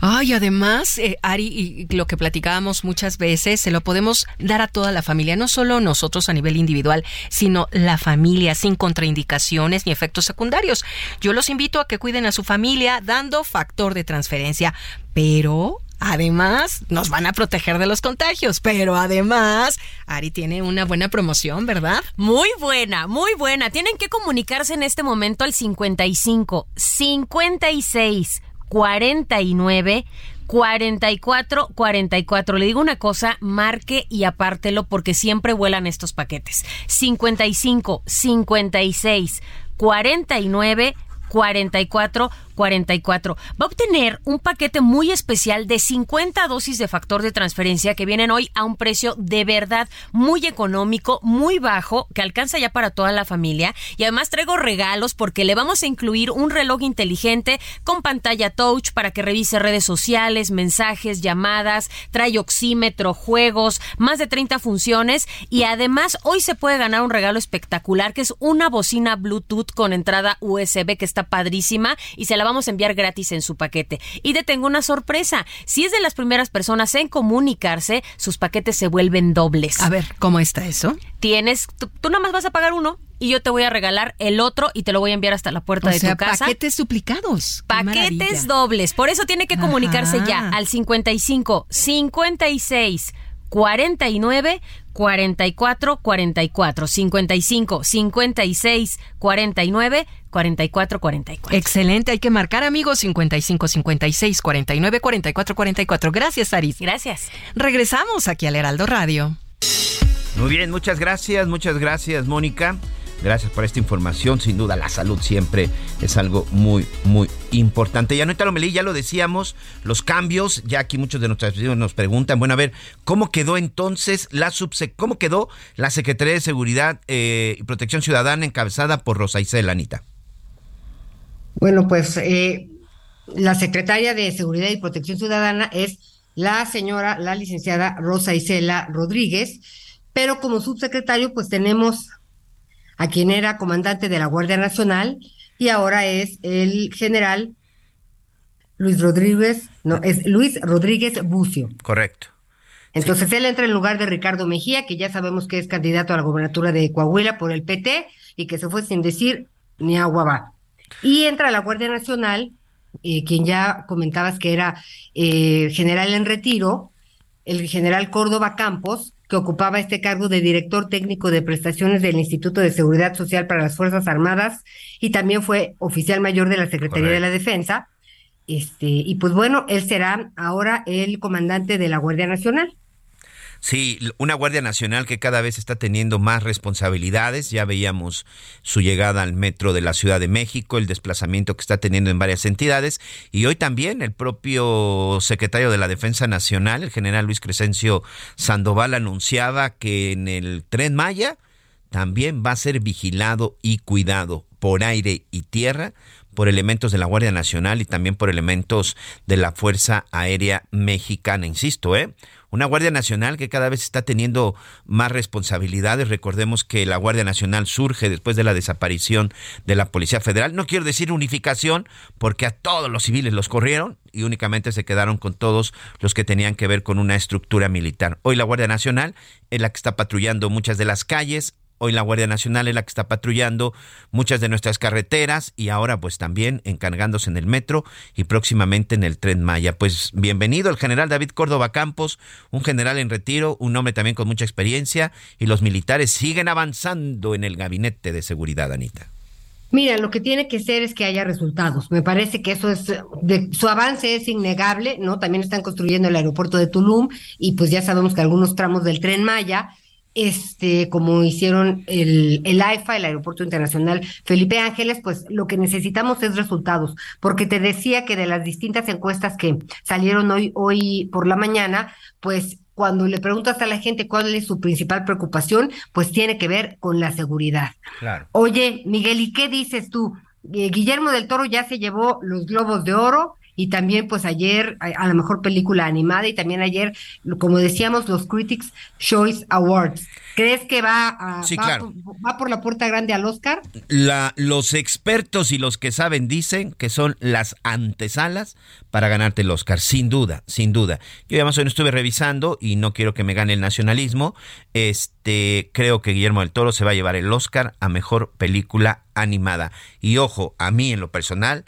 Ay, además, eh, Ari, y lo que platicábamos muchas veces, se lo podemos dar a toda la familia, no solo nosotros a nivel individual, sino la familia, sin contraindicaciones ni efectos secundarios. Yo los invito a que cuiden a su familia dando factor de transferencia, pero Además, nos van a proteger de los contagios, pero además, Ari tiene una buena promoción, ¿verdad? Muy buena, muy buena. Tienen que comunicarse en este momento al 55 56 49 44 44. Le digo una cosa, marque y apártelo porque siempre vuelan estos paquetes. 55 56 49 44 44. Va a obtener un paquete muy especial de 50 dosis de factor de transferencia que vienen hoy a un precio de verdad muy económico, muy bajo, que alcanza ya para toda la familia. Y además traigo regalos porque le vamos a incluir un reloj inteligente con pantalla touch para que revise redes sociales, mensajes, llamadas, trae oxímetro, juegos, más de 30 funciones y además hoy se puede ganar un regalo espectacular que es una bocina Bluetooth con entrada USB que está padrísima y se la vamos a enviar gratis en su paquete. Y te tengo una sorpresa. Si es de las primeras personas en comunicarse, sus paquetes se vuelven dobles. A ver, ¿cómo está eso? Tienes, tú, tú nada más vas a pagar uno y yo te voy a regalar el otro y te lo voy a enviar hasta la puerta O de sea, tu casa. paquetes duplicados. Paquetes dobles. Por eso tiene que comunicarse Ajá. ya al 55 56 49 44 44 55 56 49 44 44. Excelente, hay que marcar amigos 55 56 49 44 44. Gracias, Aris. Gracias. Regresamos aquí al Heraldo Radio. Muy bien, muchas gracias, muchas gracias, Mónica. Gracias por esta información. Sin duda, la salud siempre es algo muy, muy importante. Y Anita Lomelí, ya lo decíamos, los cambios, ya aquí muchos de nuestros amigos nos preguntan, bueno, a ver, ¿cómo quedó entonces la subse cómo quedó la Secretaría de Seguridad eh, y Protección Ciudadana encabezada por Rosa Isela, Anita? Bueno, pues eh, la secretaria de Seguridad y Protección Ciudadana es la señora, la licenciada Rosa Isela Rodríguez, pero como subsecretario, pues tenemos a quien era comandante de la Guardia Nacional y ahora es el general Luis Rodríguez, no, es Luis Rodríguez Bucio. Correcto. Entonces él entra en lugar de Ricardo Mejía, que ya sabemos que es candidato a la gobernatura de Coahuila por el PT y que se fue sin decir ni agua va. Y entra la Guardia Nacional, eh, quien ya comentabas que era eh, general en retiro, el general Córdoba Campos, que ocupaba este cargo de director técnico de prestaciones del Instituto de Seguridad Social para las Fuerzas Armadas y también fue oficial mayor de la Secretaría de la Defensa. Este, y pues bueno, él será ahora el comandante de la Guardia Nacional. Sí, una Guardia Nacional que cada vez está teniendo más responsabilidades. Ya veíamos su llegada al metro de la Ciudad de México, el desplazamiento que está teniendo en varias entidades. Y hoy también el propio secretario de la Defensa Nacional, el general Luis Crescencio Sandoval, anunciaba que en el tren Maya también va a ser vigilado y cuidado por aire y tierra por elementos de la Guardia Nacional y también por elementos de la Fuerza Aérea Mexicana. Insisto, ¿eh? Una Guardia Nacional que cada vez está teniendo más responsabilidades. Recordemos que la Guardia Nacional surge después de la desaparición de la Policía Federal. No quiero decir unificación, porque a todos los civiles los corrieron y únicamente se quedaron con todos los que tenían que ver con una estructura militar. Hoy la Guardia Nacional es la que está patrullando muchas de las calles, Hoy la Guardia Nacional es la que está patrullando muchas de nuestras carreteras y ahora pues también encargándose en el metro y próximamente en el tren Maya. Pues bienvenido el general David Córdoba Campos, un general en retiro, un hombre también con mucha experiencia y los militares siguen avanzando en el gabinete de seguridad, Anita. Mira, lo que tiene que ser es que haya resultados. Me parece que eso es, de, su avance es innegable, ¿no? También están construyendo el aeropuerto de Tulum y pues ya sabemos que algunos tramos del tren Maya este, como hicieron el, el AIFA, el Aeropuerto Internacional Felipe Ángeles, pues lo que necesitamos es resultados, porque te decía que de las distintas encuestas que salieron hoy, hoy por la mañana, pues cuando le preguntas a la gente cuál es su principal preocupación, pues tiene que ver con la seguridad. Claro. Oye, Miguel, ¿y qué dices tú? Eh, Guillermo del Toro ya se llevó los Globos de Oro y también pues ayer a, a la mejor película animada y también ayer, como decíamos, los Critics Choice Awards. ¿Crees que va, a, Sí, va, claro. por, va por la puerta grande al Oscar? La, los expertos y los que saben dicen que son las antesalas para ganarte el Oscar, sin duda, sin duda. Yo ya más o menos estuve revisando y no quiero que me gane el nacionalismo. Este, creo que Guillermo del Toro se va a llevar el Oscar a mejor película animada. Y ojo, a mí en lo personal,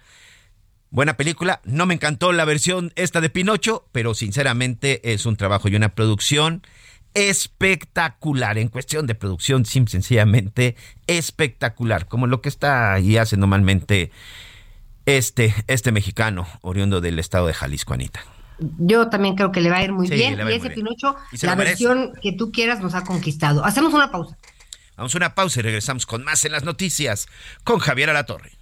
Buena película, no me encantó la versión esta de Pinocho, pero sinceramente es un trabajo y una producción espectacular. En cuestión de producción, sim, sencillamente espectacular, como lo que está y hace normalmente este, este mexicano, oriundo del estado de Jalisco, Anita. Yo también creo que le va a ir muy Sí, bien. Y ese. Pinocho, Y la versión que tú quieras nos ha conquistado. Hacemos una pausa. Vamos a una pausa y regresamos con más en las noticias con Javier Alatorre.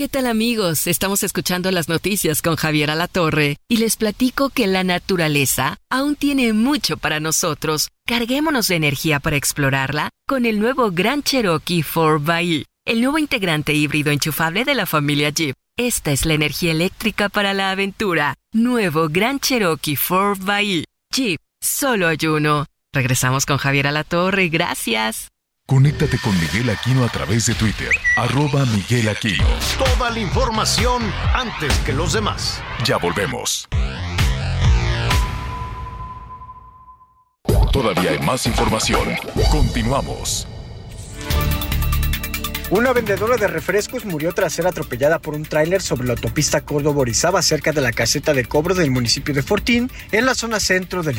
¿Qué tal amigos? Estamos escuchando las noticias con Javier Alatorre y les platico que la naturaleza aún tiene mucho para nosotros. Carguémonos de energía para explorarla con el nuevo Gran Cherokee 4xE, el nuevo integrante híbrido enchufable de la familia Jeep. Esta es la energía eléctrica para la aventura. Nuevo Gran Cherokee 4xE. Jeep, solo hay uno. Regresamos con Javier Alatorre, gracias. Conéctate con Miguel Aquino a través de Twitter, arroba Miguel Aquino. Toda la información antes que los demás. Ya volvemos. Todavía hay más información. Continuamos. Una vendedora de refrescos murió tras ser atropellada por un tráiler sobre la autopista Córdoba-Orizaba cerca de la caseta de cobro del municipio de Fortín, en la zona centro del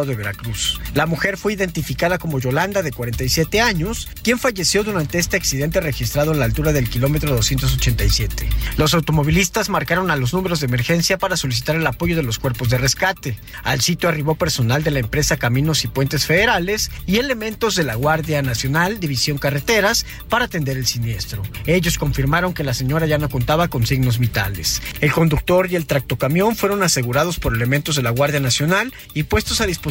De Veracruz. La mujer fue identificada como Yolanda, de 47 años, quien falleció durante este accidente registrado en la altura del kilómetro 287. Los automovilistas marcaron a los números de emergencia para solicitar el apoyo de los cuerpos de rescate. Al sitio arribó personal de la empresa Caminos y Puentes Federales y elementos de la Guardia Nacional, División Carreteras, para atender el siniestro. Ellos confirmaron que la señora ya no contaba con signos vitales. El conductor y el tractocamión fueron asegurados por elementos de la Guardia Nacional y puestos a disposición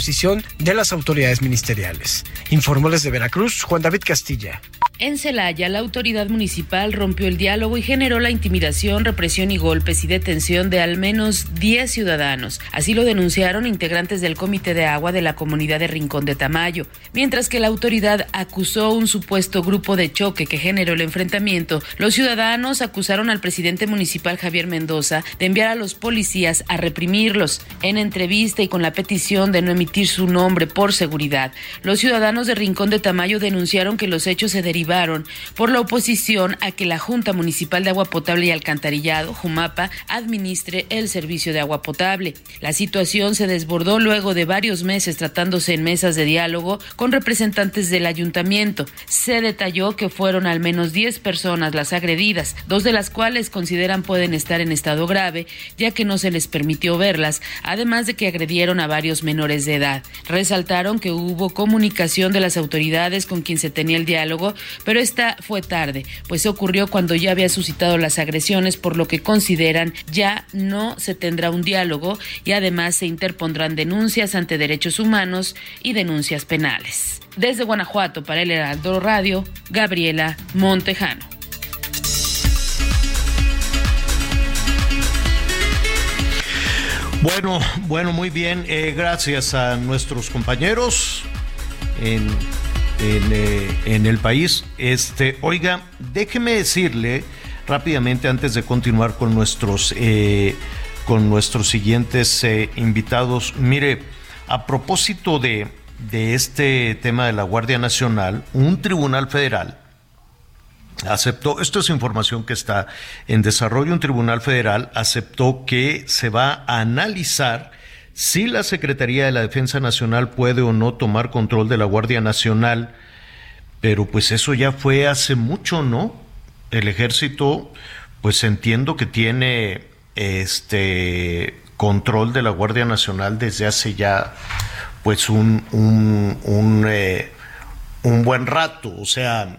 de las autoridades ministeriales. Informó desde Veracruz Juan David Castilla. En Celaya, la autoridad municipal rompió el diálogo y generó la intimidación, represión y golpes y detención de al menos 10 ciudadanos. Así lo denunciaron integrantes del Comité de Agua de la comunidad de Rincón de Tamayo. Mientras que la autoridad acusó un supuesto grupo de choque que generó el enfrentamiento, los ciudadanos acusaron al presidente municipal Javier Mendoza de enviar a los policías a reprimirlos. En entrevista y con la petición de no emitir su nombre por seguridad, los ciudadanos de Rincón de Tamayo denunciaron que los hechos se derivaron por la oposición a que la Junta Municipal de Agua Potable y Alcantarillado, Jumapa, administre el servicio de agua potable. La situación se desbordó luego de varios meses tratándose en mesas de diálogo con representantes del ayuntamiento. Se detalló que fueron al menos 10 personas las agredidas, dos de las cuales consideran pueden estar en estado grave, ya que no se les permitió verlas, además de que agredieron a varios menores de edad. Resaltaron que hubo comunicación de las autoridades con quien se tenía el diálogo, pero esta fue tarde, pues ocurrió cuando ya había suscitado las agresiones, por lo que consideran ya no se tendrá un diálogo y además se interpondrán denuncias ante derechos humanos y denuncias penales. Desde Guanajuato para el Heraldo Radio, Gabriela Montejano. Bueno, bueno, muy bien. Eh, gracias a nuestros compañeros en, eh, en, el país. Este, oiga, déjeme decirle rápidamente antes de continuar con nuestros eh, con nuestros siguientes invitados. Mire, a propósito de, de este tema de la Guardia Nacional, un tribunal federal aceptó, esto es información que está en desarrollo, un tribunal federal aceptó que se va a analizar si la Secretaría de la Defensa Nacional puede o no tomar control de la Guardia Nacional, pero pues eso ya fue hace mucho, ¿no? El ejército, pues entiendo que tiene este control de la Guardia Nacional desde hace ya pues un, un, un, eh, un buen rato, o sea,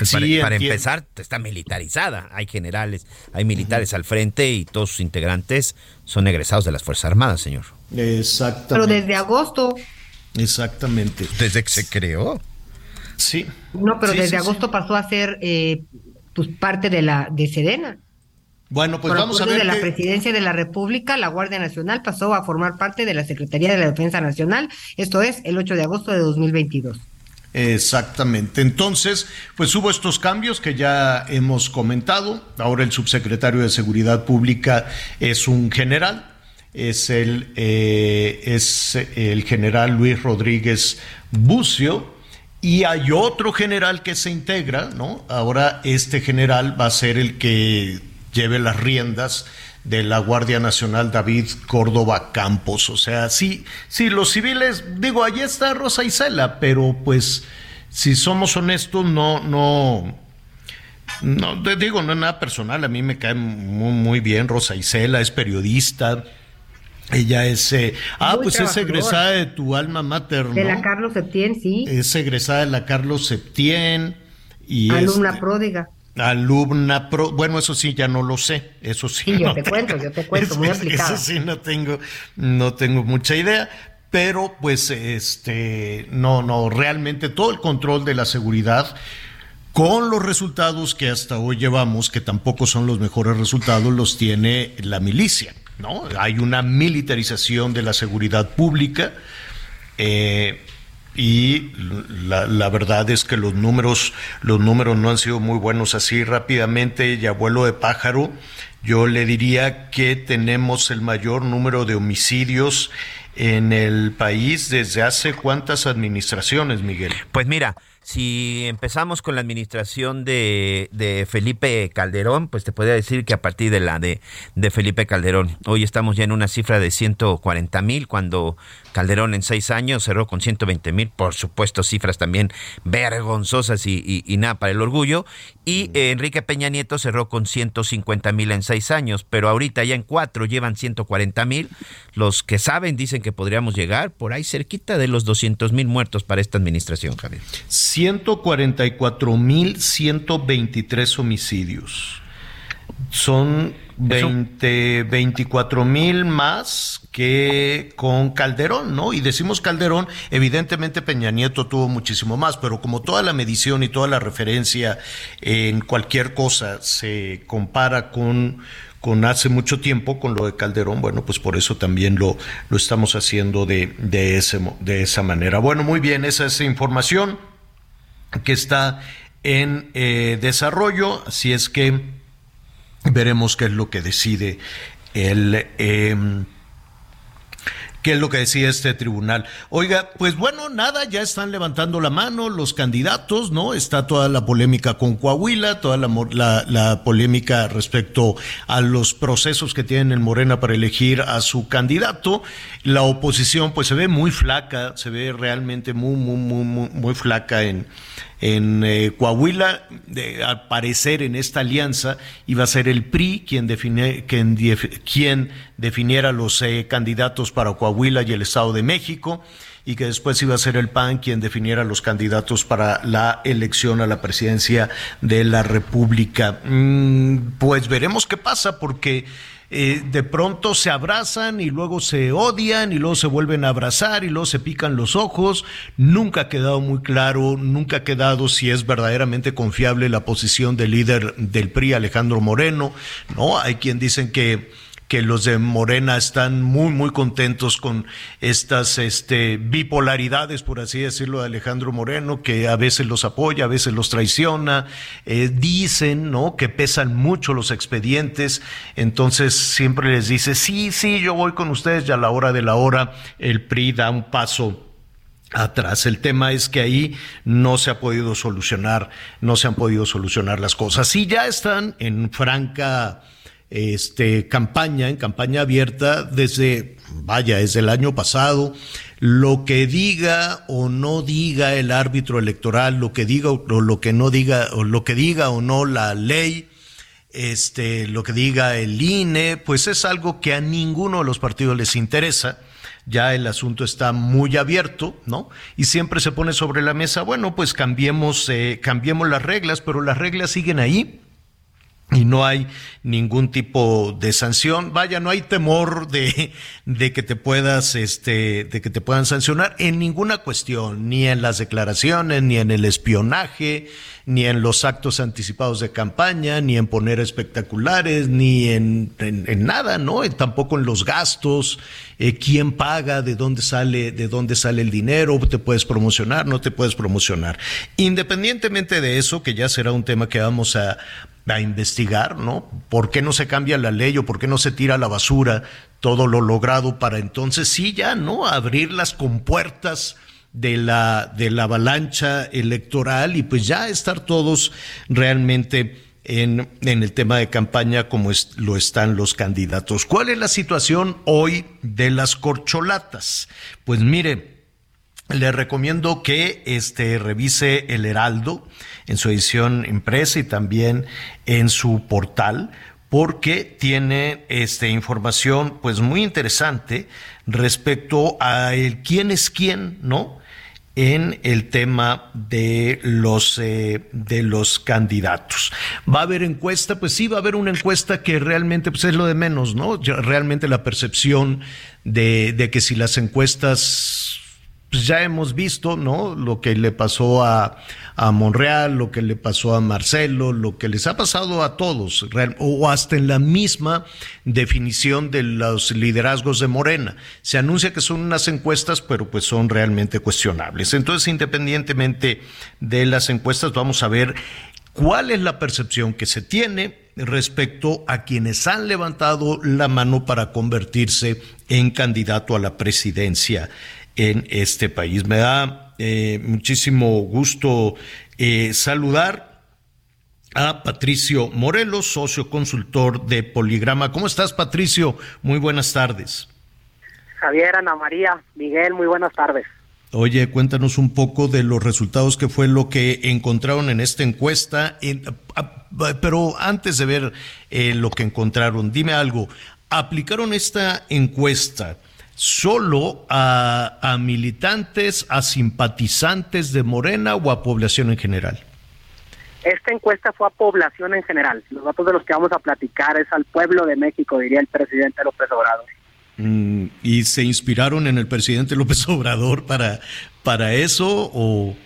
pues para, para empezar, está militarizada. Hay generales, hay militares uh -huh. al frente y todos sus integrantes son egresados de las Fuerzas Armadas, señor. Exactamente. Pero desde agosto. Exactamente. Desde que se creó. Sí. No, pero sí, desde sí, agosto sí. pasó a ser eh, pues parte de la de Sedena. Bueno, pues Por vamos a ver. de la Presidencia de la República, la Guardia Nacional pasó a formar parte de la Secretaría de la Defensa Nacional. Esto es el 8 de agosto de 2022. Exactamente. Entonces, pues hubo estos cambios que ya hemos comentado. Ahora el subsecretario de Seguridad Pública es un general, es el, eh, es el general Luis Rodríguez Bucio. Y hay otro general que se integra, ¿no? Ahora este general va a ser el que lleve las riendas de la Guardia Nacional David Córdoba Campos. O sea, sí, sí, los civiles, digo, allí está Rosa Isela, pero pues si somos honestos, no, no, no, te digo, no es nada personal, a mí me cae muy, muy bien Rosa Isela, es periodista. Ella es, eh, ah, Muy pues es egresada de tu alma mater, ¿no? De la Carlos Septién, sí. Es egresada de la Carlos Septién y Alumna este, pródiga. Alumna pro, bueno, eso sí ya no lo sé, eso sí. Sí, yo no te tengo- cuento, yo te cuento, muy eso-. Eso sí no tengo, no tengo mucha idea, pero pues este, no, no, realmente todo el control de la seguridad con los resultados que hasta hoy llevamos, que tampoco son los mejores resultados, los tiene la milicia, ¿no? Hay una militarización de la seguridad pública. eh, y la, la verdad es que los números, los números no han sido muy buenos así rápidamente y abuelo de pájaro. Yo le diría que tenemos el mayor número de homicidios en el país desde hace cuántas administraciones, Miguel. Pues mira, si empezamos con la administración de, de Felipe Calderón, pues te podría decir que a partir de la de, de Felipe Calderón, hoy estamos ya en una cifra de 140 mil, cuando Calderón en seis años cerró con 120 mil, por supuesto cifras también vergonzosas y, y- y nada para el orgullo, y eh, Enrique Peña Nieto cerró con 150 mil en seis años, pero ahorita ya en cuatro llevan 140 mil, los que saben dicen que podríamos llegar por ahí cerquita de los 200 mil muertos para esta administración, Javier. 144.123 homicidios. Son 20, 24 mil más que con Calderón, ¿no? Y decimos Calderón, evidentemente Peña Nieto tuvo muchísimo más, pero como toda la medición y toda la referencia en cualquier cosa se compara con con hace mucho tiempo, con lo de Calderón, bueno, pues por eso también lo, lo estamos haciendo de, de, ese, de esa manera. Bueno, muy bien, esa es información que está en eh, desarrollo, así es que veremos qué es lo que decide el... em, ¿Qué es lo que decía este tribunal? Oiga, pues bueno, nada, ya están levantando la mano los candidatos, ¿no? Está toda la polémica con Coahuila, toda la, la polémica respecto a los procesos que tienen en Morena para elegir a su candidato. La oposición, pues se ve muy flaca, se ve realmente muy, muy, muy, muy, muy flaca en, en eh, Coahuila, de, al parecer en esta alianza iba a ser el PRI quien, define, quien, quien definiera los eh, candidatos para Coahuila y el Estado de México y que después iba a ser el PAN quien definiera los candidatos para la elección a la presidencia de la República. Mm, pues veremos qué pasa porque eh, de pronto se abrazan y luego se odian y luego se vuelven a abrazar y luego se pican los ojos. Nunca ha quedado muy claro, nunca ha quedado si es verdaderamente confiable la posición del líder del PRI, Alejandro Moreno. No, hay quien dicen que que los de Morena están muy, muy contentos con estas este, bipolaridades, por así decirlo, de Alejandro Moreno, que a veces los apoya, a veces los traiciona. Eh, dicen, ¿no?, que pesan mucho los expedientes. Entonces siempre les dice, sí, sí, yo voy con ustedes y a la hora de la hora el PRI da un paso atrás. El tema es que ahí no se ha podido solucionar, no se han podido solucionar las cosas. Sí, ya están en franca este, campaña, en campaña abierta desde, vaya, desde el año pasado. Lo que diga o no diga el árbitro electoral, lo que diga o lo que no diga, o lo que diga o no la ley, este, lo que diga el INE, pues es algo que a ninguno de los partidos les interesa. Ya el asunto está muy abierto, ¿no? Y siempre se pone sobre la mesa, bueno, pues cambiemos, eh, cambiemos las reglas, pero las reglas siguen ahí. Y no hay ningún tipo de sanción. Vaya, no hay temor de, de que te puedas, este, de que te puedan sancionar en ninguna cuestión, ni en las declaraciones, ni en el espionaje, ni en los actos anticipados de campaña, ni en poner espectaculares, ni en, en, nada, ¿no? Tampoco en los gastos, eh, quién paga, de dónde sale, de dónde sale el dinero, te puedes promocionar, no te puedes promocionar. Independientemente de eso, que ya será un tema que vamos a, a investigar, ¿no? ¿Por qué no se cambia la ley o por qué no se tira a la basura todo lo logrado para entonces sí ya, ¿no? Abrir las compuertas de la, de la avalancha electoral y pues ya estar todos realmente en, en el tema de campaña como lo están los candidatos. ¿Cuál es la situación hoy de las corcholatas? Pues mire, le recomiendo que este revise El Heraldo en su edición impresa y también en su portal porque tiene este información pues muy interesante respecto a el quién es quién, ¿no? en el tema de los eh, de los candidatos. Va a haber encuesta, pues sí va a haber una encuesta que realmente pues es lo de menos, ¿no? Realmente la percepción de, de que si las encuestas pues ya hemos visto, ¿no? Lo que le pasó a, a Monreal, lo que le pasó a Marcelo, lo que les ha pasado a todos, o hasta en la misma definición de los liderazgos de Morena. Se anuncia que son unas encuestas, pero pues son realmente cuestionables. Entonces, independientemente de las encuestas, vamos a ver cuál es la percepción que se tiene respecto a quienes han levantado la mano para convertirse en candidato a la presidencia en este país. Me da eh, muchísimo gusto eh, saludar a Patricio Morelos, socio consultor de Poligrama. ¿Cómo estás, Patricio? Muy buenas tardes. Javier, Ana María, Miguel, muy buenas tardes. Oye, cuéntanos un poco de los resultados que fue lo que encontraron en esta encuesta. pero antes de ver eh, lo que encontraron, dime algo. ¿Aplicaron esta encuesta? Solo a, militantes, a simpatizantes de Morena o a población en general? Esta encuesta fue a población en general. Los datos de los que vamos a platicar es al pueblo de México, diría el presidente López Obrador. Mm, ¿Y se inspiraron en el presidente López Obrador para, para eso o,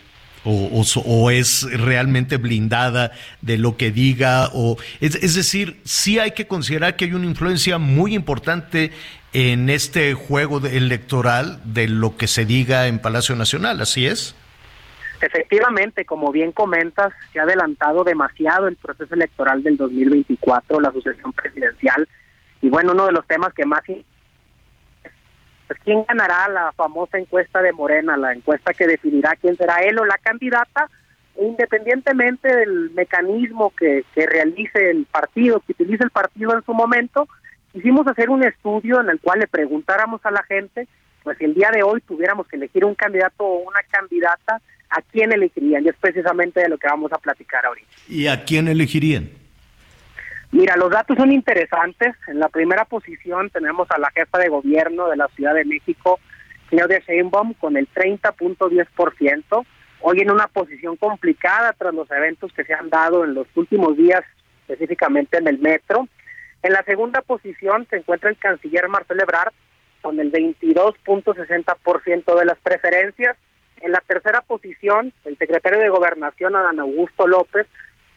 o, o, es realmente blindada de lo que diga? O, es, es decir, sí hay que considerar que hay una influencia muy importante en este juego electoral de lo que se diga en Palacio Nacional, ¿así es? Efectivamente, como bien comentas, se ha adelantado demasiado el proceso electoral del 2024, la sucesión presidencial, y bueno, uno de los temas que más... Pues, ¿Quién ganará la famosa encuesta de Morena, la encuesta que definirá quién será él o la candidata? Independientemente del mecanismo que, que realice el partido, que utilice el partido en su momento, Quisimos hacer un estudio en el cual le preguntáramos a la gente, pues si el día de hoy tuviéramos que elegir un candidato o una candidata, ¿a quién elegirían? Y es precisamente de lo que vamos a platicar ahorita. ¿Y a quién elegirían? Mira, los datos son interesantes. En la primera posición tenemos a la jefa de gobierno de la Ciudad de México, Claudia Sheinbaum, con el 30.10%. Hoy en una posición complicada tras los eventos que se han dado en los últimos días, específicamente en el metro. En la segunda posición se encuentra el canciller Marcelo Ebrard con el 22.60% de las preferencias. En la tercera posición, el secretario de Gobernación, Adán Augusto López,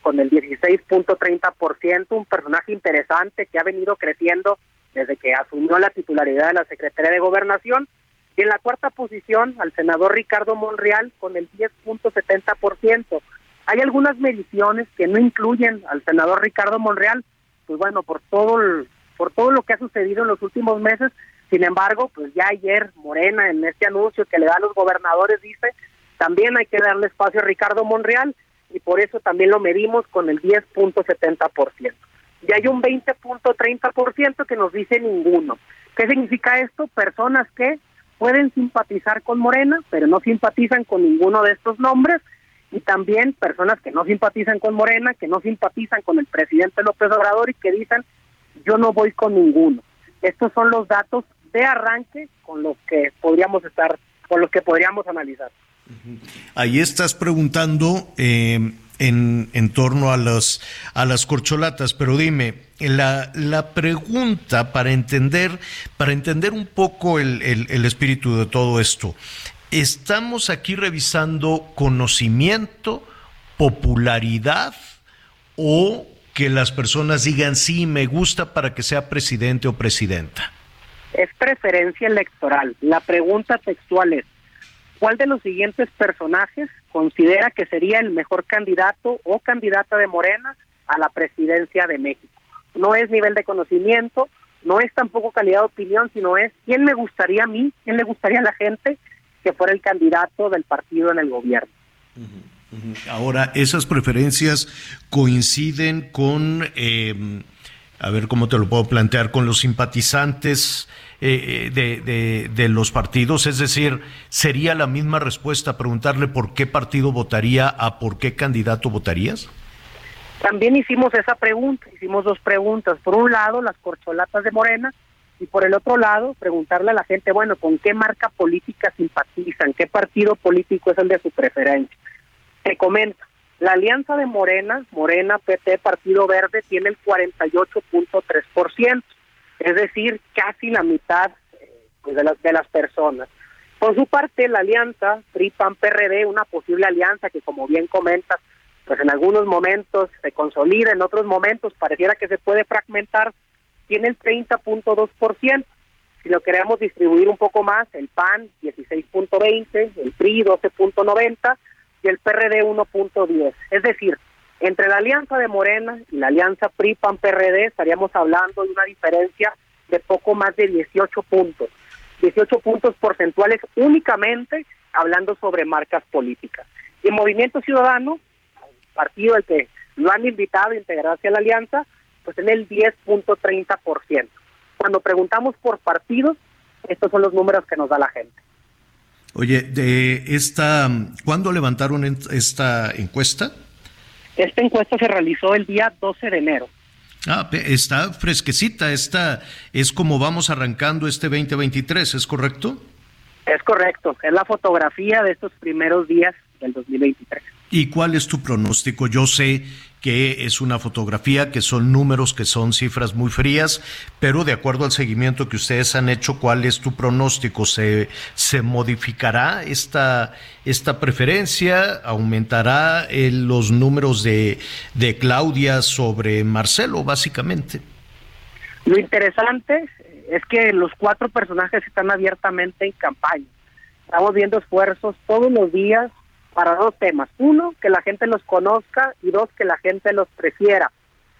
con el 16.30%, un personaje interesante que ha venido creciendo desde que asumió la titularidad de la Secretaría de Gobernación. Y en la cuarta posición, al senador Ricardo Monreal, con el 10.70%. Hay algunas mediciones que no incluyen al senador Ricardo Monreal, pues bueno, por todo por todo lo que ha sucedido en los últimos meses. Sin embargo, pues ya ayer Morena en este anuncio que le da a los gobernadores dice, también hay que darle espacio a Ricardo Monreal y por eso también lo medimos con el 10.70%. Y hay un 20.30% que nos dice ninguno. ¿Qué significa esto? Personas que pueden simpatizar con Morena, pero no simpatizan con ninguno de estos nombres y también personas que no simpatizan con Morena, que no simpatizan con el presidente López Obrador y que dicen yo no voy con ninguno. Estos son los datos de arranque con los que podríamos estar, con los que podríamos analizar. Ahí estás preguntando eh, en, en torno a, los, a las corcholatas, pero dime, la, la pregunta para entender, para entender un poco el, el espíritu de todo esto, estamos aquí revisando conocimiento, popularidad o que las personas digan sí, me gusta para que sea presidente o presidenta? Es preferencia electoral. La pregunta textual es, ¿cuál de los siguientes personajes considera que sería el mejor candidato o candidata de Morena a la presidencia de México? No es nivel de conocimiento, no es tampoco calidad de opinión, sino es quién me gustaría a mí, quién le gustaría a la gente que fuera el candidato del partido en el gobierno. Ahora, esas preferencias coinciden con, em, a ver cómo te lo puedo plantear, con los simpatizantes eh, de, de, los partidos, es decir, sería la misma respuesta preguntarle por qué partido votaría a por qué candidato votarías. También hicimos esa pregunta, hicimos dos preguntas. Por un lado, las corcholatas de Morena, y por el otro lado, preguntarle a la gente, bueno, ¿con qué marca política simpatizan? ¿Qué partido político es el de su preferencia? Te comento, la alianza de Morena, Morena, PT, Partido Verde, tiene el 48.3%, es decir, casi la mitad eh, pues, de, las de las personas. Por su parte, la alianza PRI-PAN-PRD, una posible alianza que, como bien comentas, pues en algunos momentos se consolida, en otros momentos pareciera que se puede fragmentar, tiene el 30.2%. Si lo queremos distribuir un poco más, el PAN 16.20, el PRI 12.90 y el PRD 1.10. Es decir, entre la alianza de Morena y la alianza PRI-PAN-PRD estaríamos hablando de una diferencia de poco más de 18 puntos. 18 puntos porcentuales únicamente hablando sobre marcas políticas. Y el Movimiento Ciudadano, partido al que lo han invitado a integrarse a la alianza, pues en el 10.30%. Cuando preguntamos por partidos, estos son los números que nos da la gente. Oye, de esta, ¿cuándo levantaron esta encuesta? Esta encuesta se realizó el día 12 de enero. Ah, está fresquecita, esta es como vamos arrancando este 2023, ¿es correcto? Es correcto, es la fotografía de estos primeros días del 2023. ¿Y cuál es tu pronóstico? Yo sé que es una fotografía, que son números, que son cifras muy frías, pero de acuerdo al seguimiento que ustedes han hecho, ¿cuál es tu pronóstico? ¿Se, se modificará esta, esta preferencia? ¿Aumentará eh, los números de, de Claudia sobre Marcelo, básicamente? Lo interesante es que los cuatro personajes están abiertamente en campaña. Estamos viendo esfuerzos todos los días para dos temas. Uno, que la gente los conozca y dos, que la gente los prefiera.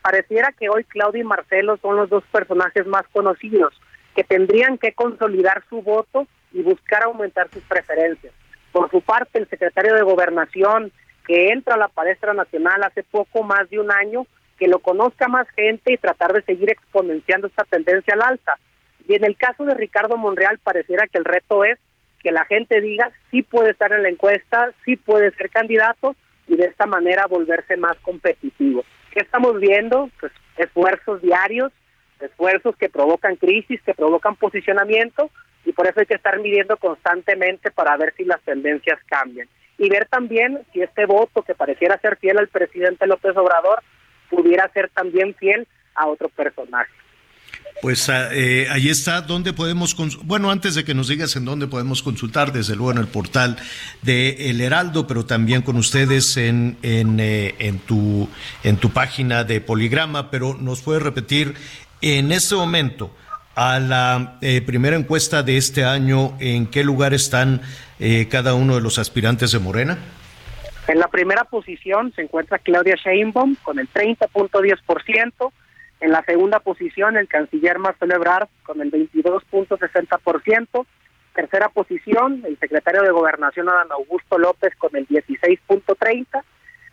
Pareciera que hoy Claudia y Marcelo son los dos personajes más conocidos, que tendrían que consolidar su voto y buscar aumentar sus preferencias. Por su parte, el secretario de Gobernación, que entra a la palestra nacional hace poco más de un año, que lo conozca más gente y tratar de seguir exponenciando esta tendencia al alza. Y en el caso de Ricardo Monreal, pareciera que el reto es que la gente diga sí puede estar en la encuesta, sí puede ser candidato y de esta manera volverse más competitivo. ¿Qué estamos viendo? Pues esfuerzos diarios, esfuerzos que provocan crisis, que provocan posicionamiento y por eso hay que estar midiendo constantemente para ver si las tendencias cambian. Y ver también si este voto que pareciera ser fiel al presidente López Obrador pudiera ser también fiel a otro personaje. Pues ah, eh, ahí está, donde podemos, bueno, antes de que nos digas en dónde podemos consultar, desde luego en el portal de El Heraldo, pero también con ustedes en, en, eh, tu, en tu página de Poligrama, pero nos puede repetir en este momento, a la eh, primera encuesta de este año, ¿en qué lugar están cada uno de los aspirantes de Morena? En la primera posición se encuentra Claudia Sheinbaum con el 30.10%. En la segunda posición, el canciller Marcelo Ebrard con el 22.60%. Tercera posición, el secretario de Gobernación Adán Augusto López con el 16.30%.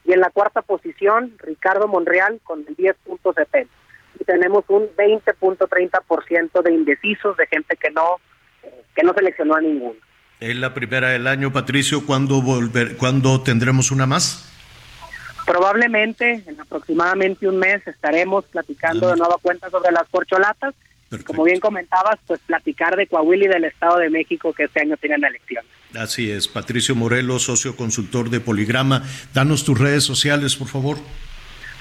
Y en la cuarta posición, Ricardo Monreal con el 10.70%. Y tenemos un 20.30% de indecisos, de gente que no, que no seleccionó a ninguno. Es la primera del año, Patricio. ¿Cuándo, volver, ¿cuándo tendremos una más? Probablemente en aproximadamente un mes estaremos platicando de nueva cuenta sobre las corcholatas Como bien comentabas, pues platicar de Coahuila y del Estado de México que este año tienen elecciones. Así es, Patricio Morelos, socio consultor de Poligrama. Danos tus redes sociales, por favor.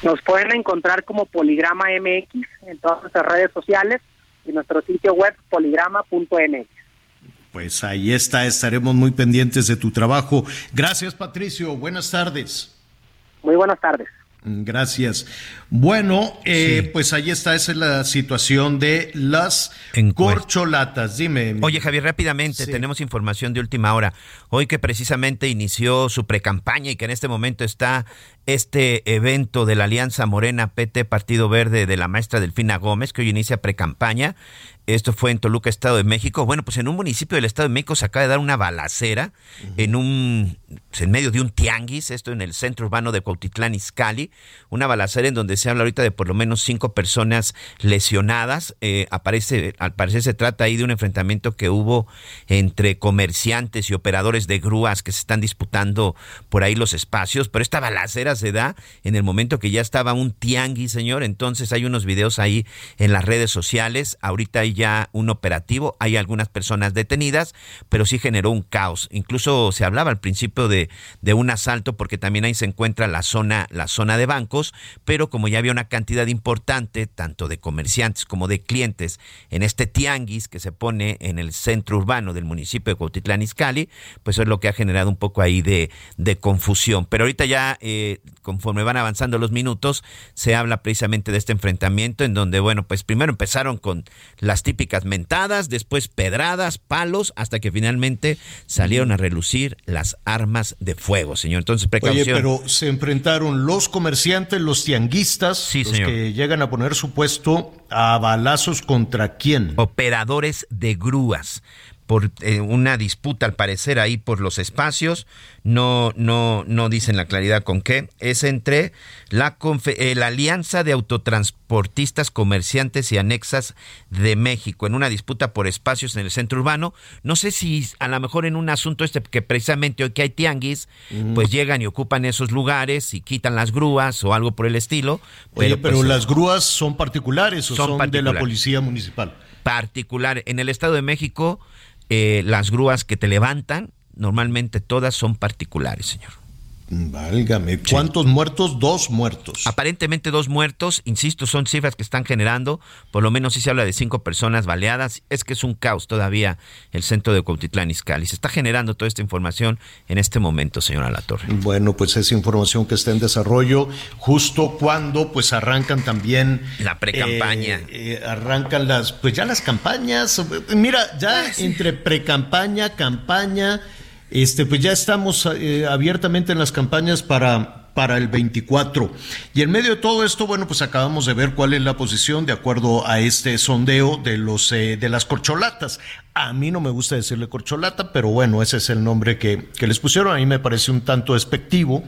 Nos pueden encontrar como Poligrama MX en todas nuestras redes sociales y nuestro sitio web poligrama.mx. Pues ahí está, estaremos muy pendientes de tu trabajo. Gracias, Patricio. Buenas tardes. Muy buenas tardes. Gracias. Bueno, eh, pues ahí está, esa es la situación de las corcholatas. Dime. Oye, Javier, rápidamente, tenemos información de última hora. Hoy que precisamente inició su precampaña y que en este momento está este evento de la Alianza Morena PT Partido Verde de la maestra Delfina Gómez, que hoy inicia precampaña. Esto fue en Toluca, Estado de México. Bueno, pues en un municipio del Estado de México se acaba de dar una balacera en un en medio de un tianguis, esto en el centro urbano de Cuautitlán Izcalli, una balacera en donde se habla ahorita de por lo menos cinco personas lesionadas. Eh, aparece, al parecer se trata ahí de un enfrentamiento que hubo entre comerciantes y operadores de grúas que se están disputando por ahí los espacios, pero esta balacera se da en el momento que ya estaba un tianguis, señor. Entonces hay unos videos ahí en las redes sociales. Ahorita hay ya un operativo, hay algunas personas detenidas, pero sí generó un caos. Incluso se hablaba al principio de, de un asalto porque también ahí se encuentra la zona, la zona de bancos, pero como ya había una cantidad importante, tanto de comerciantes como de clientes, en este tianguis que se pone en el centro urbano del municipio de Cuautitlán Izcalli, pues eso es lo que ha generado un poco ahí de, de confusión. Pero ahorita ya, eh, conforme van avanzando los minutos, se habla precisamente de este enfrentamiento en donde, bueno, pues primero empezaron con las típicas mentadas, después pedradas, palos, hasta que finalmente salieron a relucir las armas de fuego, señor. Entonces, precaución. Oye, pero se enfrentaron los comerciantes, los tianguistas, los que llegan a poner su puesto a balazos contra quién? Operadores de grúas por eh, una disputa al parecer ahí por los espacios, no no no dicen la claridad con qué, es entre la, eh, la Alianza de Autotransportistas Comerciantes y Anexas de México en una disputa por espacios en el centro urbano, no sé si a lo mejor en un asunto este que precisamente hoy que hay tianguis, pues llegan y ocupan esos lugares y quitan las grúas o algo por el estilo. Oye, pero, pues, las grúas son particulares o son, de la policía municipal. Particular. En el Estado de México eh, las grúas que te levantan, normalmente todas son particulares, señor. Válgame, ¿cuántos muertos? Dos muertos. Aparentemente dos muertos, insisto, son cifras que están generando, por lo menos si se habla de cinco personas baleadas, es que es un caos todavía el centro de Cuautitlán Izcalli. Se está generando toda esta información en este momento, señora Latorre. Bueno, pues es información que está en desarrollo justo cuando pues arrancan también... La precampaña. Eh, eh, arrancan las, pues ya las campañas, mira, ya entre precampaña, campaña este, pues ya estamos eh, abiertamente en las campañas para, para el 24. Y en medio de todo esto, bueno, pues acabamos de ver cuál es la posición de acuerdo a este sondeo de los eh, de las corcholatas. A mí no me gusta decirle corcholata, pero bueno, ese es el nombre que, que les pusieron. A mí me parece un tanto despectivo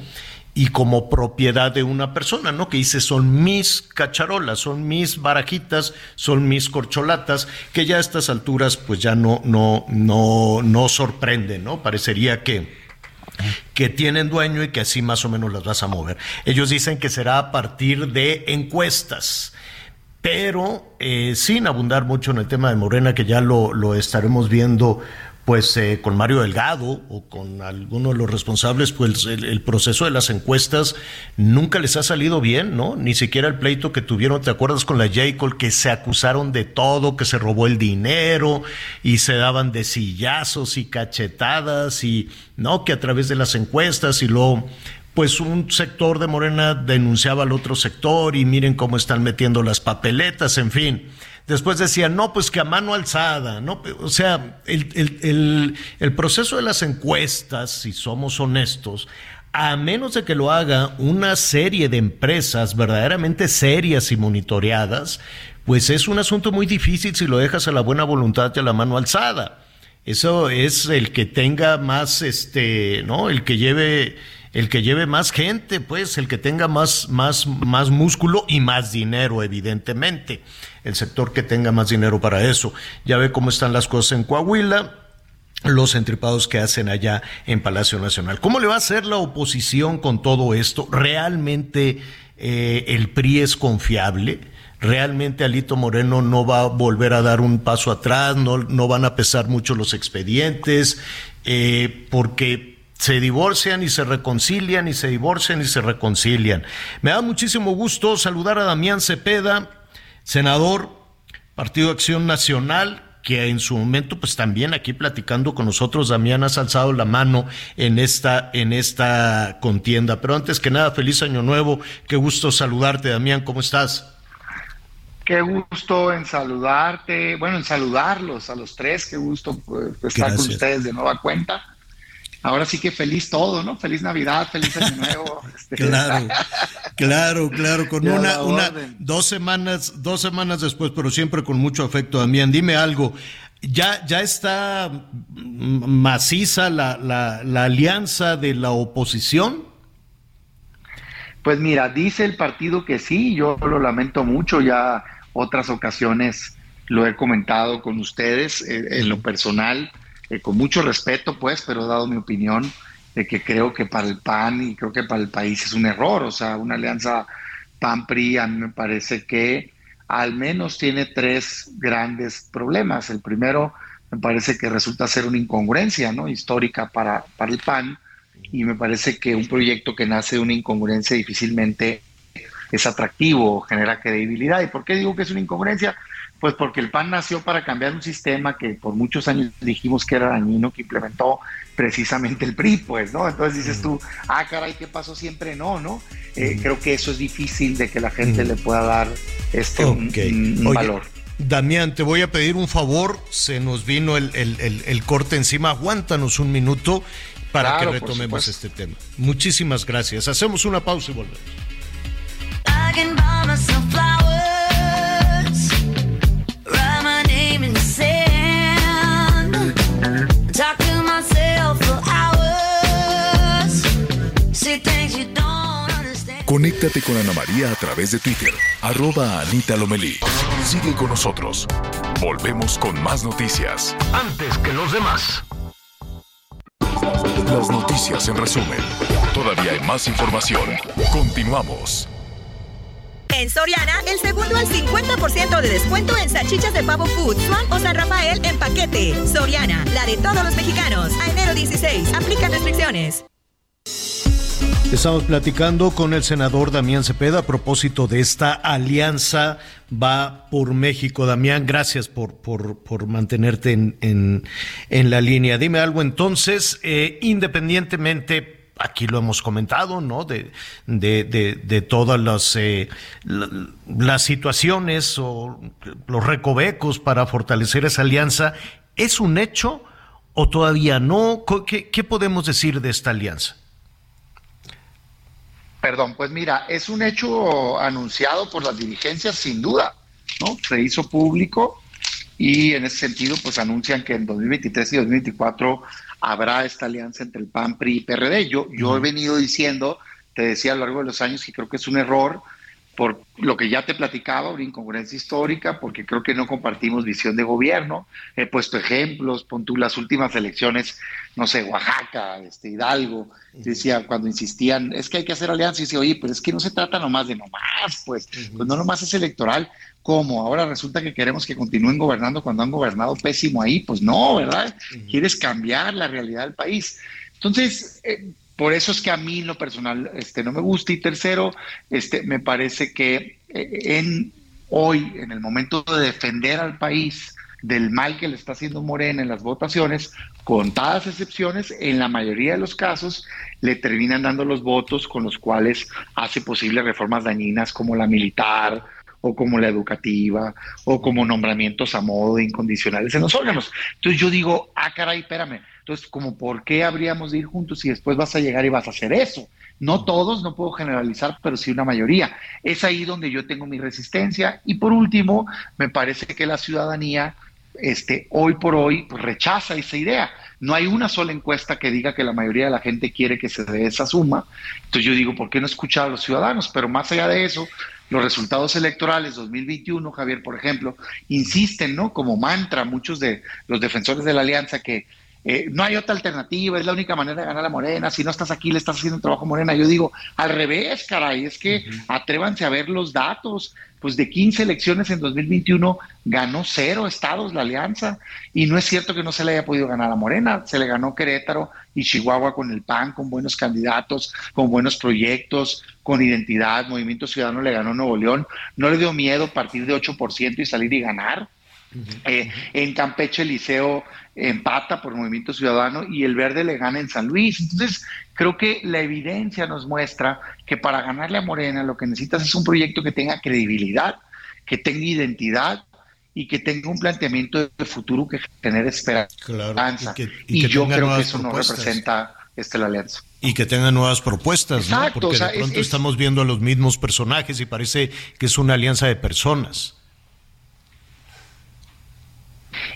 y como propiedad de una persona, ¿no? Que dice, son mis cacharolas, son mis barajitas, son mis corcholatas, que ya a estas alturas pues ya no, no, no, no sorprenden, ¿no? Parecería que, que tienen dueño y que así más o menos las vas a mover. Ellos dicen que será a partir de encuestas pero eh, sin abundar mucho en el tema de Morena, que ya lo, lo estaremos viendo pues eh, con Mario Delgado o con alguno de los responsables, pues el, proceso de las encuestas nunca les ha salido bien, ¿no? Ni siquiera el pleito que tuvieron, ¿te acuerdas con la J. que se acusaron de todo, que se robó el dinero y se daban de sillazos y cachetadas y, ¿no? Que a través de las encuestas y luego pues un sector de Morena denunciaba al otro sector y miren cómo están metiendo las papeletas, en fin. Después decían, no, pues que a mano alzada, ¿no? O sea, el, proceso de las encuestas, si somos honestos, a menos de que lo haga una serie de empresas verdaderamente serias y monitoreadas, pues es un asunto muy difícil si lo dejas a la buena voluntad y a la mano alzada. Eso es el que tenga más, este, ¿no? El que lleve el que lleve más gente, pues, el que tenga más, más, más músculo y más dinero, evidentemente. El sector que tenga más dinero para eso. Ya ve cómo están las cosas en Coahuila los entripados que hacen allá en Palacio Nacional. ¿Cómo le va a hacer la oposición con todo esto? ¿Realmente eh, el PRI es confiable? realmente Alito Moreno no va a volver a dar un paso atrás, no, no van a pesar mucho los expedientes, eh, porque se divorcian y se reconcilian y se divorcian y se reconcilian. Me da muchísimo gusto saludar a Damián Cepeda, senador, Partido Acción Nacional, que en su momento, pues también aquí platicando con nosotros, Damián, has alzado la mano en esta, en esta contienda. Pero antes que nada, feliz año nuevo, qué gusto saludarte, Damián, ¿cómo estás? Qué gusto en saludarte, bueno, en saludarlos a los tres, qué gusto pues, estar con ustedes de nueva cuenta. Ahora sí que feliz todo, ¿no? Feliz Navidad, feliz Año Nuevo. Este. Claro, claro, claro, con una, una, dos semanas, dos semanas después, pero siempre con mucho afecto, Damián. Dime algo, ¿ya, ya está maciza la, la, la alianza de la oposición? Pues mira, dice el partido que sí, yo lo lamento mucho, ya otras ocasiones lo he comentado con ustedes eh, en lo personal, eh, con mucho respeto, pues, pero he dado mi opinión de que creo que para el PAN y creo que para el país es un error, o sea, una alianza PAN-PRI me parece que al menos tiene tres grandes problemas. El primero me parece que resulta ser una incongruencia ¿no? histórica para, para el PAN y me parece que un proyecto que nace de una incongruencia difícilmente es atractivo, genera credibilidad. ¿Y por qué digo que es una incongruencia? Pues porque el PAN nació para cambiar un sistema que por muchos años dijimos que era dañino, que implementó precisamente el PRI, pues, ¿no? Entonces dices tú, ah, caray, ¿qué pasó siempre? No, ¿no? Eh, creo que eso es difícil de que la gente le pueda dar este un, valor. Damián, te voy a pedir un favor, se nos vino el, el corte encima, aguántanos un minuto para que retomemos este tema. Muchísimas gracias. Hacemos una pausa y volvemos. Conéctate con Ana María a través de Twitter, arroba Anita Lomelí. Sigue con nosotros. Volvemos con más noticias. Antes que los demás. Las noticias en resumen. Todavía hay más información. Continuamos. En Soriana, el segundo al 50% de descuento en salchichas de pavo food, Swan o San Rafael en paquete. Soriana, la de todos los mexicanos. A enero 16, aplica restricciones. Estamos platicando con el senador Damián Cepeda a propósito de esta alianza Va por México. Damián, gracias por, por, mantenerte en, en, la línea. Dime algo entonces, eh, independientemente aquí lo hemos comentado, ¿no? De, de, todas las, eh, las situaciones o los recovecos para fortalecer esa alianza, ¿es un hecho o todavía no? qué podemos decir de esta alianza? Perdón, pues mira, es un hecho anunciado por las dirigencias sin duda, ¿no? Se hizo público y en ese sentido pues anuncian que en 2023 y 2024 habrá esta alianza entre el PAN, PRI y PRD. Yo, yo he venido diciendo, te decía a lo largo de los años que creo que es un error por lo que ya te platicaba, una incongruencia histórica, porque creo que no compartimos visión de gobierno. He puesto ejemplos, pon tú las últimas elecciones, no sé, Oaxaca, este, Hidalgo, decía, cuando insistían, es que hay que hacer alianza, y decía, oye, pero es que no se trata nomás de nomás, pues, pues no nomás es electoral, ¿cómo? Ahora resulta que queremos que continúen gobernando cuando han gobernado pésimo ahí, pues no, ¿verdad? Quieres cambiar la realidad del país. Entonces, eh, por eso es que a mí lo personal este, no me gusta. Y tercero, este, me parece que eh, en hoy, en el momento de defender al país del mal que le está haciendo Morena en las votaciones, contadas excepciones, en la mayoría de los casos le terminan dando los votos con los cuales hace posible reformas dañinas como la militar o como la educativa o como nombramientos a modo incondicionales en los órganos. Entonces yo digo, ah, caray, espérame, entonces, como por qué habríamos de ir juntos y después vas a llegar y vas a hacer eso. No todos, no puedo generalizar, pero sí una mayoría. Es ahí donde yo tengo mi resistencia. Y por último, me parece que la ciudadanía, este, hoy por hoy, pues, rechaza esa idea. No hay una sola encuesta que diga que la mayoría de la gente quiere que se dé esa suma. Entonces yo digo, ¿por qué no escuchar a los ciudadanos? Pero más allá de eso, los resultados electorales 2021, Javier, por ejemplo, insisten, ¿no? Como mantra muchos de los defensores de la alianza que eh, no hay otra alternativa, es la única manera de ganar a Morena, si no estás aquí le estás haciendo un trabajo a Morena. Yo digo, al revés, caray, es que atrévanse a ver los datos, pues de 15 elecciones en 2021 ganó cero estados la alianza. Y no es cierto que no se le haya podido ganar a Morena, se le ganó Querétaro y Chihuahua con el PAN, con buenos candidatos, con buenos proyectos, con identidad, Movimiento Ciudadano le ganó Nuevo León, no le dio miedo partir de 8% y salir y ganar. Eh, en Campeche el Liceo empata por Movimiento Ciudadano y el Verde le gana en San Luis. Entonces, creo que la evidencia nos muestra que para ganarle a Morena lo que necesitas es un proyecto que tenga credibilidad, que tenga identidad y que tenga un planteamiento de futuro que genere esperanza. y, yo creo que eso no representa este, la alianza. Y que tenga nuevas propuestas, ¿no? Porque de pronto estamos viendo a los mismos personajes y parece que es una alianza de personas.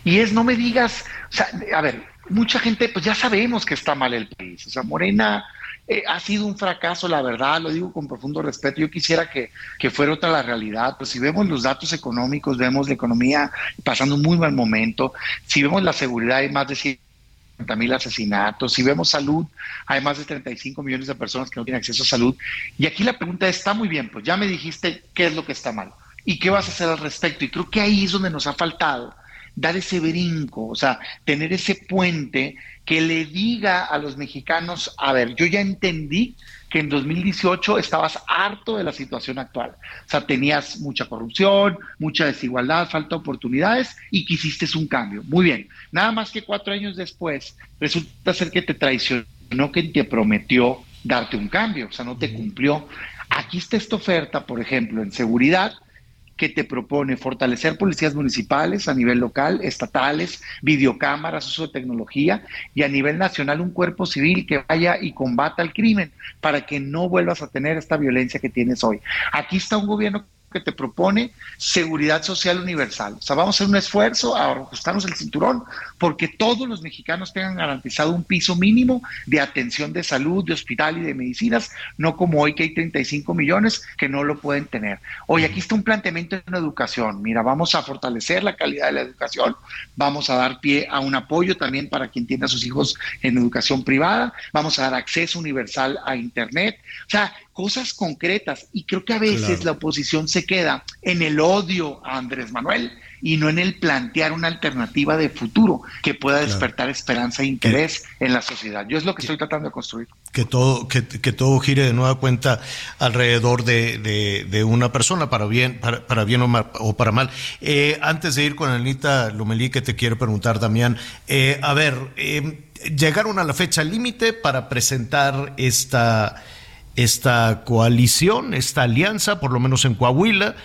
Y es, no me digas, o sea, a ver, mucha gente, pues ya sabemos que está mal el país. O sea, Morena eh, ha sido un fracaso, la verdad, lo digo con profundo respeto. Yo quisiera que, que fuera otra la realidad. Pues si vemos los datos económicos, vemos la economía pasando un muy mal momento. Si vemos la seguridad, hay más de 50 mil asesinatos. Si vemos salud, hay más de 35 millones de personas que no tienen acceso a salud. Y aquí la pregunta está muy bien, pues ya me dijiste qué es lo que está mal y qué vas a hacer al respecto. Y creo que ahí es donde nos ha faltado dar ese brinco, o sea, tener ese puente que le diga a los mexicanos, a ver, yo ya entendí que en 2018 estabas harto de la situación actual. O sea, tenías mucha corrupción, mucha desigualdad, falta de oportunidades y quisiste un cambio. Muy bien. Nada más que cuatro años después, resulta ser que te traicionó, que te prometió darte un cambio, o sea, no te cumplió. Aquí está esta oferta, por ejemplo, en seguridad, que te propone fortalecer policías municipales a nivel local, estatales, videocámaras, uso de tecnología y a nivel nacional un cuerpo civil que vaya y combata el crimen para que no vuelvas a tener esta violencia que tienes hoy. Aquí está un gobierno que te propone seguridad social universal. O sea, vamos a hacer un esfuerzo a ajustarnos el cinturón porque todos los mexicanos tengan garantizado un piso mínimo de atención de salud, de hospital y de medicinas, no como hoy que hay 35 millones que no lo pueden tener. Hoy aquí está un planteamiento en educación. Mira, vamos a fortalecer la calidad de la educación, vamos a dar pie a un apoyo también para quien tiene a sus hijos en educación privada, vamos a dar acceso universal a Internet. O sea, cosas concretas. Y creo que a veces la oposición se queda en el odio a Andrés Manuel y no en el plantear una alternativa de futuro que pueda despertar esperanza e interés en la sociedad. Yo es lo que, estoy tratando de construir. Que todo, que, todo gire de nueva cuenta alrededor de, una persona, para bien, para, bien o, para mal. Eh, antes de ir con Anita Lomelí, que te quiero preguntar, Damián, eh, a ver, eh, llegaron a la fecha límite para presentar esta esta coalición, esta alianza, por lo menos en Coahuila.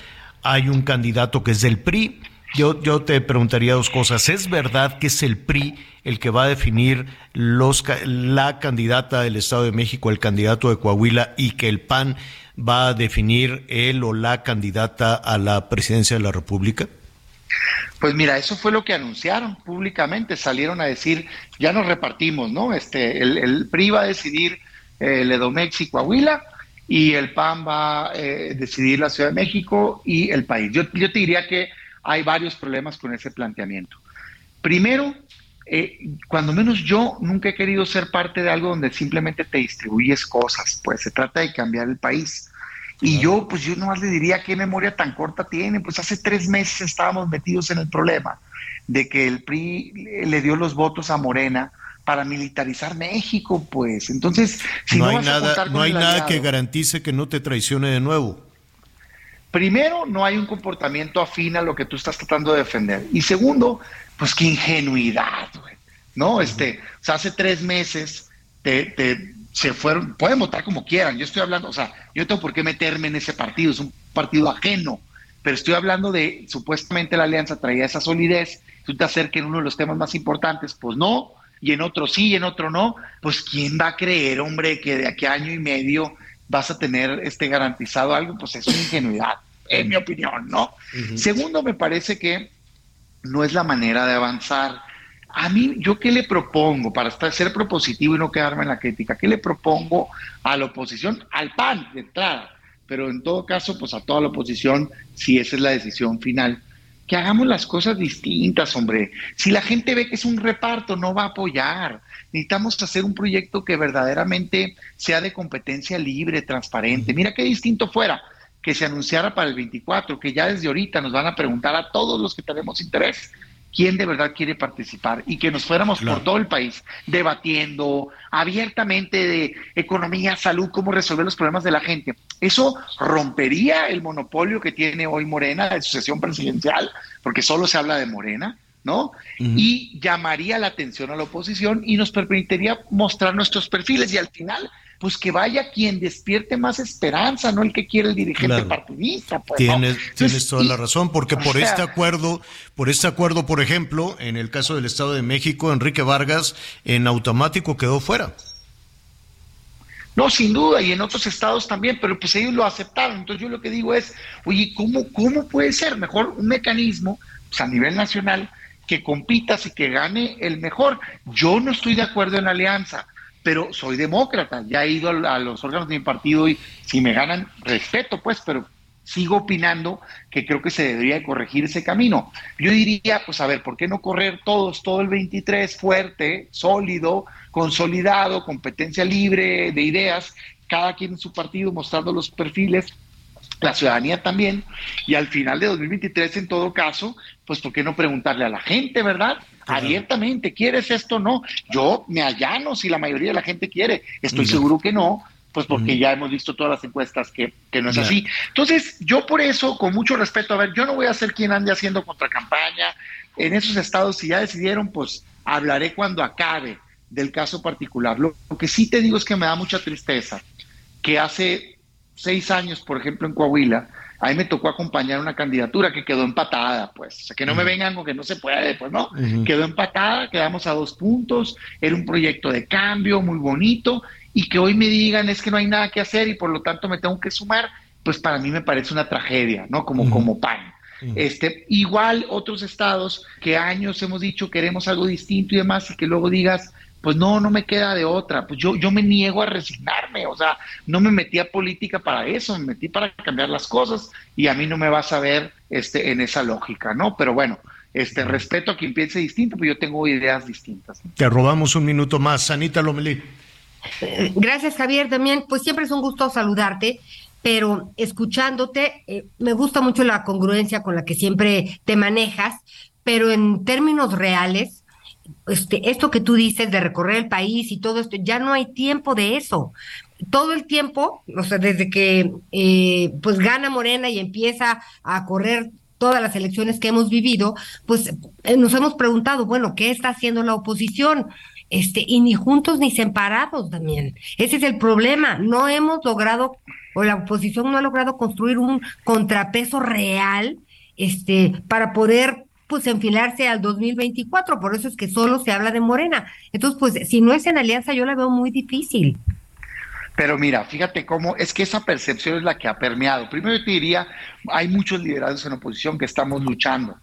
Hay un candidato que es del PRI. Yo, yo te preguntaría dos cosas. ¿Es verdad que es el PRI el que va a definir los, la candidata del Estado de México, el candidato de Coahuila, y que el PAN va a definir él o la candidata a la presidencia de la República? Pues mira, eso fue lo que anunciaron públicamente. Salieron a decir, ya nos repartimos, ¿no? Este, el, el PRI va a decidir el Edomex y Coahuila, y el PAN va a eh, decidir la Ciudad de México y el país. Yo, yo, te diría que hay varios problemas con ese planteamiento. Primero, eh, cuando menos yo nunca he querido ser parte de algo donde simplemente te distribuyes cosas, pues se trata de cambiar el país. Y yo, pues yo nomás le diría qué memoria tan corta tiene. Pues hace tres meses estábamos metidos en el problema de que el PRI le dio los votos a Morena para militarizar México, pues. Entonces, si no, hay nada, no hay nada que garantice que no te traicione de nuevo. Primero, no hay un comportamiento afín a lo que tú estás tratando de defender. Y segundo, pues qué ingenuidad, güey. ¿No? Este, o sea, hace tres meses te, se fueron, pueden votar como quieran. Yo estoy hablando, o sea, yo no tengo por qué meterme en ese partido, es un partido ajeno. Pero estoy hablando de supuestamente la alianza traía esa solidez, tú te acerques en uno de los temas más importantes, pues no, y en otro sí y en otro no, pues ¿quién va a creer, hombre, que de aquí a año y medio vas a tener este garantizado algo? Pues es una ingenuidad, en mi opinión, ¿no? Segundo, me parece que no es la manera de avanzar. A mí, ¿yo qué le propongo para estar, ser propositivo y no quedarme en la crítica? ¿Qué le propongo a la oposición? Al PAN, de entrada, pero en todo caso, pues a toda la oposición, si esa es la decisión final que hagamos las cosas distintas, hombre. Si la gente ve que es un reparto, no va a apoyar. Necesitamos hacer un proyecto que verdaderamente sea de competencia libre, transparente. Mira qué distinto fuera que se anunciara para el 24, que ya desde ahorita nos van a preguntar a todos los que tenemos interés quién de verdad quiere participar y que nos fuéramos por todo el país debatiendo abiertamente de economía, salud, cómo resolver los problemas de la gente. Eso rompería el monopolio que tiene hoy Morena de sucesión presidencial, porque solo se habla de Morena. ¿no? Y llamaría la atención a la oposición y nos permitiría mostrar nuestros perfiles y al final pues que vaya quien despierte más esperanza, no el que quiere el dirigente partidista. Pues, tienes, tienes toda la razón, porque por este acuerdo, por este acuerdo, por ejemplo, en el caso del Estado de México, Enrique Vargas en automático quedó fuera. No, sin duda, y en otros estados también, pero pues ellos lo aceptaron. Entonces yo lo que digo es, oye, ¿cómo, cómo puede ser mejor un mecanismo pues, a nivel nacional que compitas y que gane el mejor? Yo no estoy de acuerdo en la alianza pero soy demócrata, ya he ido a, los órganos de mi partido y si me ganan, respeto, pues, pero sigo opinando que creo que se debería corregir ese camino. Yo diría, pues a ver, ¿por qué no correr todos, todo el 23 fuerte, sólido, consolidado, competencia libre de ideas, cada quien en su partido mostrando los perfiles, la ciudadanía también, y al final de 2023 en todo caso, pues ¿por qué no preguntarle a la gente, verdad? Abiertamente, ¿quieres esto? No, yo me allano si la mayoría de la gente quiere, estoy seguro que no, pues porque ya hemos visto todas las encuestas que, no es así. Entonces, yo por eso, con mucho respeto, a ver, yo no voy a ser quien ande haciendo contracampaña en esos estados, si ya decidieron, pues hablaré cuando acabe del caso particular. Lo, lo que sí te digo es que me da mucha tristeza que hace seis años, por ejemplo, en Coahuila, a mí me tocó acompañar una candidatura que quedó empatada, pues. O sea, que no me vengan con que no se puede, pues no. Quedó empatada, quedamos a dos puntos, era un proyecto de cambio muy bonito y que hoy me digan es que no hay nada que hacer y por lo tanto me tengo que sumar, pues para mí me parece una tragedia, ¿no? Como, como pan. Este, igual otros estados que años hemos dicho queremos algo distinto y demás y que luego digas, pues no, no me queda de otra. Pues yo, yo me niego a resignarme, o sea, no me metí a política para eso, me metí para cambiar las cosas y a mí no me vas a ver este, en esa lógica, ¿no? Pero bueno, este, respeto a quien piense distinto, pero yo tengo ideas distintas. Te robamos un minuto más, Anita Lomelí. Gracias, Javier. También, pues siempre es un gusto saludarte, pero escuchándote, eh, me gusta mucho la congruencia con la que siempre te manejas, pero en términos reales, este, esto que tú dices de recorrer el país y todo esto, ya no hay tiempo de eso. Todo el tiempo, o sea, desde que eh, pues gana Morena y empieza a correr todas las elecciones que hemos vivido, pues eh, nos hemos preguntado, bueno, ¿qué está haciendo la oposición? Este, y ni juntos ni separados también. Ese es el problema. No hemos logrado, o la oposición no ha logrado construir un contrapeso real este, para poder pues enfilarse al 2024, por eso es que solo se habla de Morena. Entonces, pues si no es en alianza, yo la veo muy difícil. Pero mira, fíjate cómo es que esa percepción es la que ha permeado. Primero yo te diría, hay muchos liderados en oposición que estamos luchando.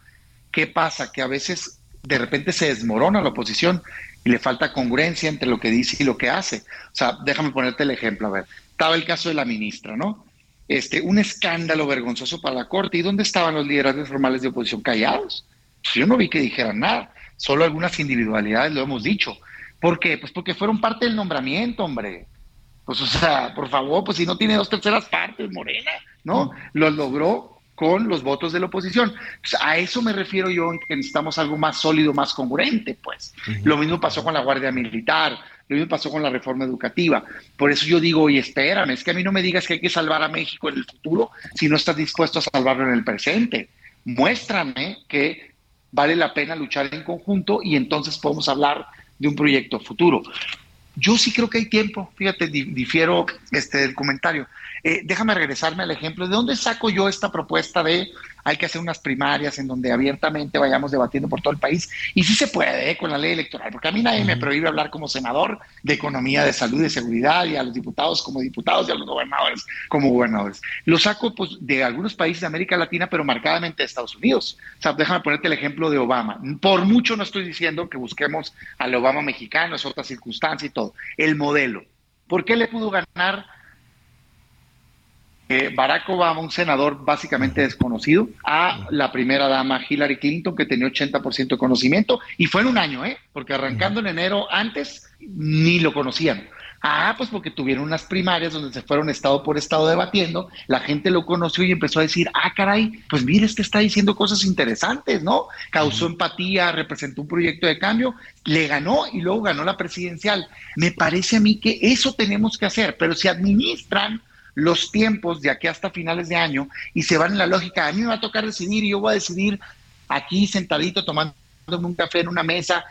¿Qué pasa? Que a veces de repente se desmorona la oposición y le falta congruencia entre lo que dice y lo que hace. O sea, déjame ponerte el ejemplo. A ver, estaba el caso de la ministra, ¿no? Este, un escándalo vergonzoso para la Corte. ¿Y dónde estaban los liderazgos formales de oposición callados? Pues yo no vi que dijeran nada, solo algunas individualidades lo hemos dicho. ¿Por qué? Pues porque fueron parte del nombramiento, hombre. Pues, o sea, por favor, pues si no tiene dos terceras partes, Morena, ¿no? Lo logró con los votos de la oposición. Pues a eso me refiero yo, que necesitamos algo más sólido, más congruente, pues. Lo mismo pasó con la Guardia Militar, lo mismo pasó con la reforma educativa. Por eso yo digo, oye, espérame, es que a mí no me digas que hay que salvar a México en el futuro si no estás dispuesto a salvarlo en el presente. Muéstrame que vale la pena luchar en conjunto y entonces podemos hablar de un proyecto futuro. Yo sí creo que hay tiempo, fíjate, difiero este, del comentario. Eh, déjame regresarme al ejemplo. ¿De dónde saco yo esta propuesta de hay que hacer unas primarias en donde abiertamente vayamos debatiendo por todo el país? Y sí se puede ¿eh? con la ley electoral, porque a mí nadie me prohíbe hablar como senador de economía, de salud, de seguridad, y a los diputados como diputados y a los gobernadores como gobernadores. Lo saco pues, de algunos países de América Latina, pero marcadamente de Estados Unidos. O sea, déjame ponerte el ejemplo de Obama. Por mucho no estoy diciendo que busquemos al Obama mexicano, es otra circunstancia y todo. El modelo. ¿Por qué le pudo ganar? Barack Obama, un senador básicamente desconocido, a la primera dama Hillary Clinton, que tenía 80% de conocimiento, y fue en un año, ¿eh? Porque arrancando en enero antes, ni lo conocían. Ah, pues porque tuvieron unas primarias donde se fueron estado por estado debatiendo, la gente lo conoció y empezó a decir, ah, caray, pues mire, este está diciendo cosas interesantes, ¿no? Causó empatía, representó un proyecto de cambio, le ganó y luego ganó la presidencial. Me parece a mí que eso tenemos que hacer, pero si administran los tiempos de aquí hasta finales de año y se van en la lógica, a mí me va a tocar decidir y yo voy a decidir aquí sentadito tomándome un café en una mesa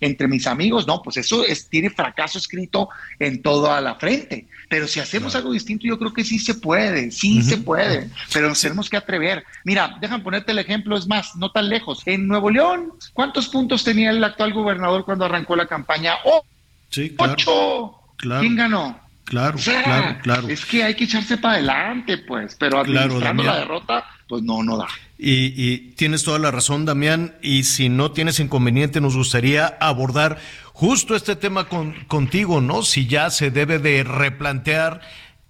entre mis amigos, no, pues eso es, tiene fracaso escrito en toda la frente. Pero si hacemos algo distinto, yo creo que sí se puede, sí se puede, pero nos tenemos que atrever. Mira, déjame ponerte el ejemplo, es más, no tan lejos. En Nuevo León, ¿cuántos puntos tenía el actual gobernador cuando arrancó la campaña? ¡Oh! Sí, ¡Ocho! ¿Quién ganó? Claro, O sea, claro, claro. Es que hay que echarse para adelante, pues, pero Claro, administrando la Damián. derrota, pues no, no da. Y, y tienes toda la razón, Damián. Y si no tienes inconveniente, nos gustaría abordar justo este tema con, contigo, ¿no? Si ya se debe de replantear,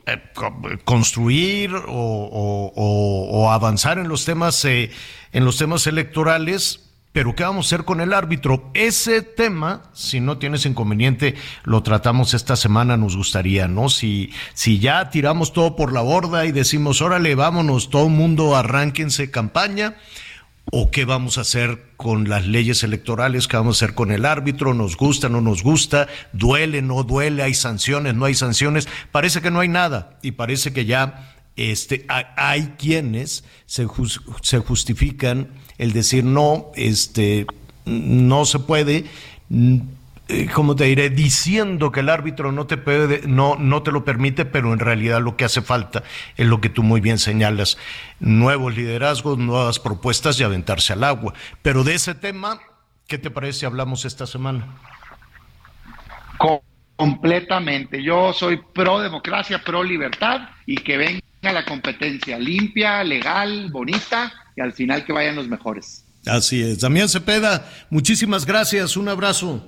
eh, co- construir o, o- o- o avanzar en los temas, eh, en los temas electorales. Pero ¿qué vamos a hacer con el árbitro? Ese tema, si no tienes inconveniente, lo tratamos esta semana, nos gustaría, ¿no? Si, si ya tiramos todo por la borda y decimos, órale, vámonos, todo mundo arránquense campaña, o qué vamos a hacer con las leyes electorales, qué vamos a hacer con el árbitro, nos gusta, no nos gusta, duele, no duele, hay sanciones, no hay sanciones, parece que no hay nada y parece que ya este, hay, quienes se, se justifican el decir no, este, no se puede, mm, eh, ¿cómo te diré? Diciendo que el árbitro no te puede, no, no te lo permite, pero en realidad lo que hace falta es lo que tú muy bien señalas, nuevos liderazgos, nuevas propuestas y aventarse al agua. Pero de ese tema, ¿qué te parece si hablamos esta semana? Co- completamente. Yo soy pro democracia, pro libertad y que venga la competencia limpia, legal, bonita y al final que vayan los mejores. Así es. Damián Cepeda, muchísimas gracias, un abrazo.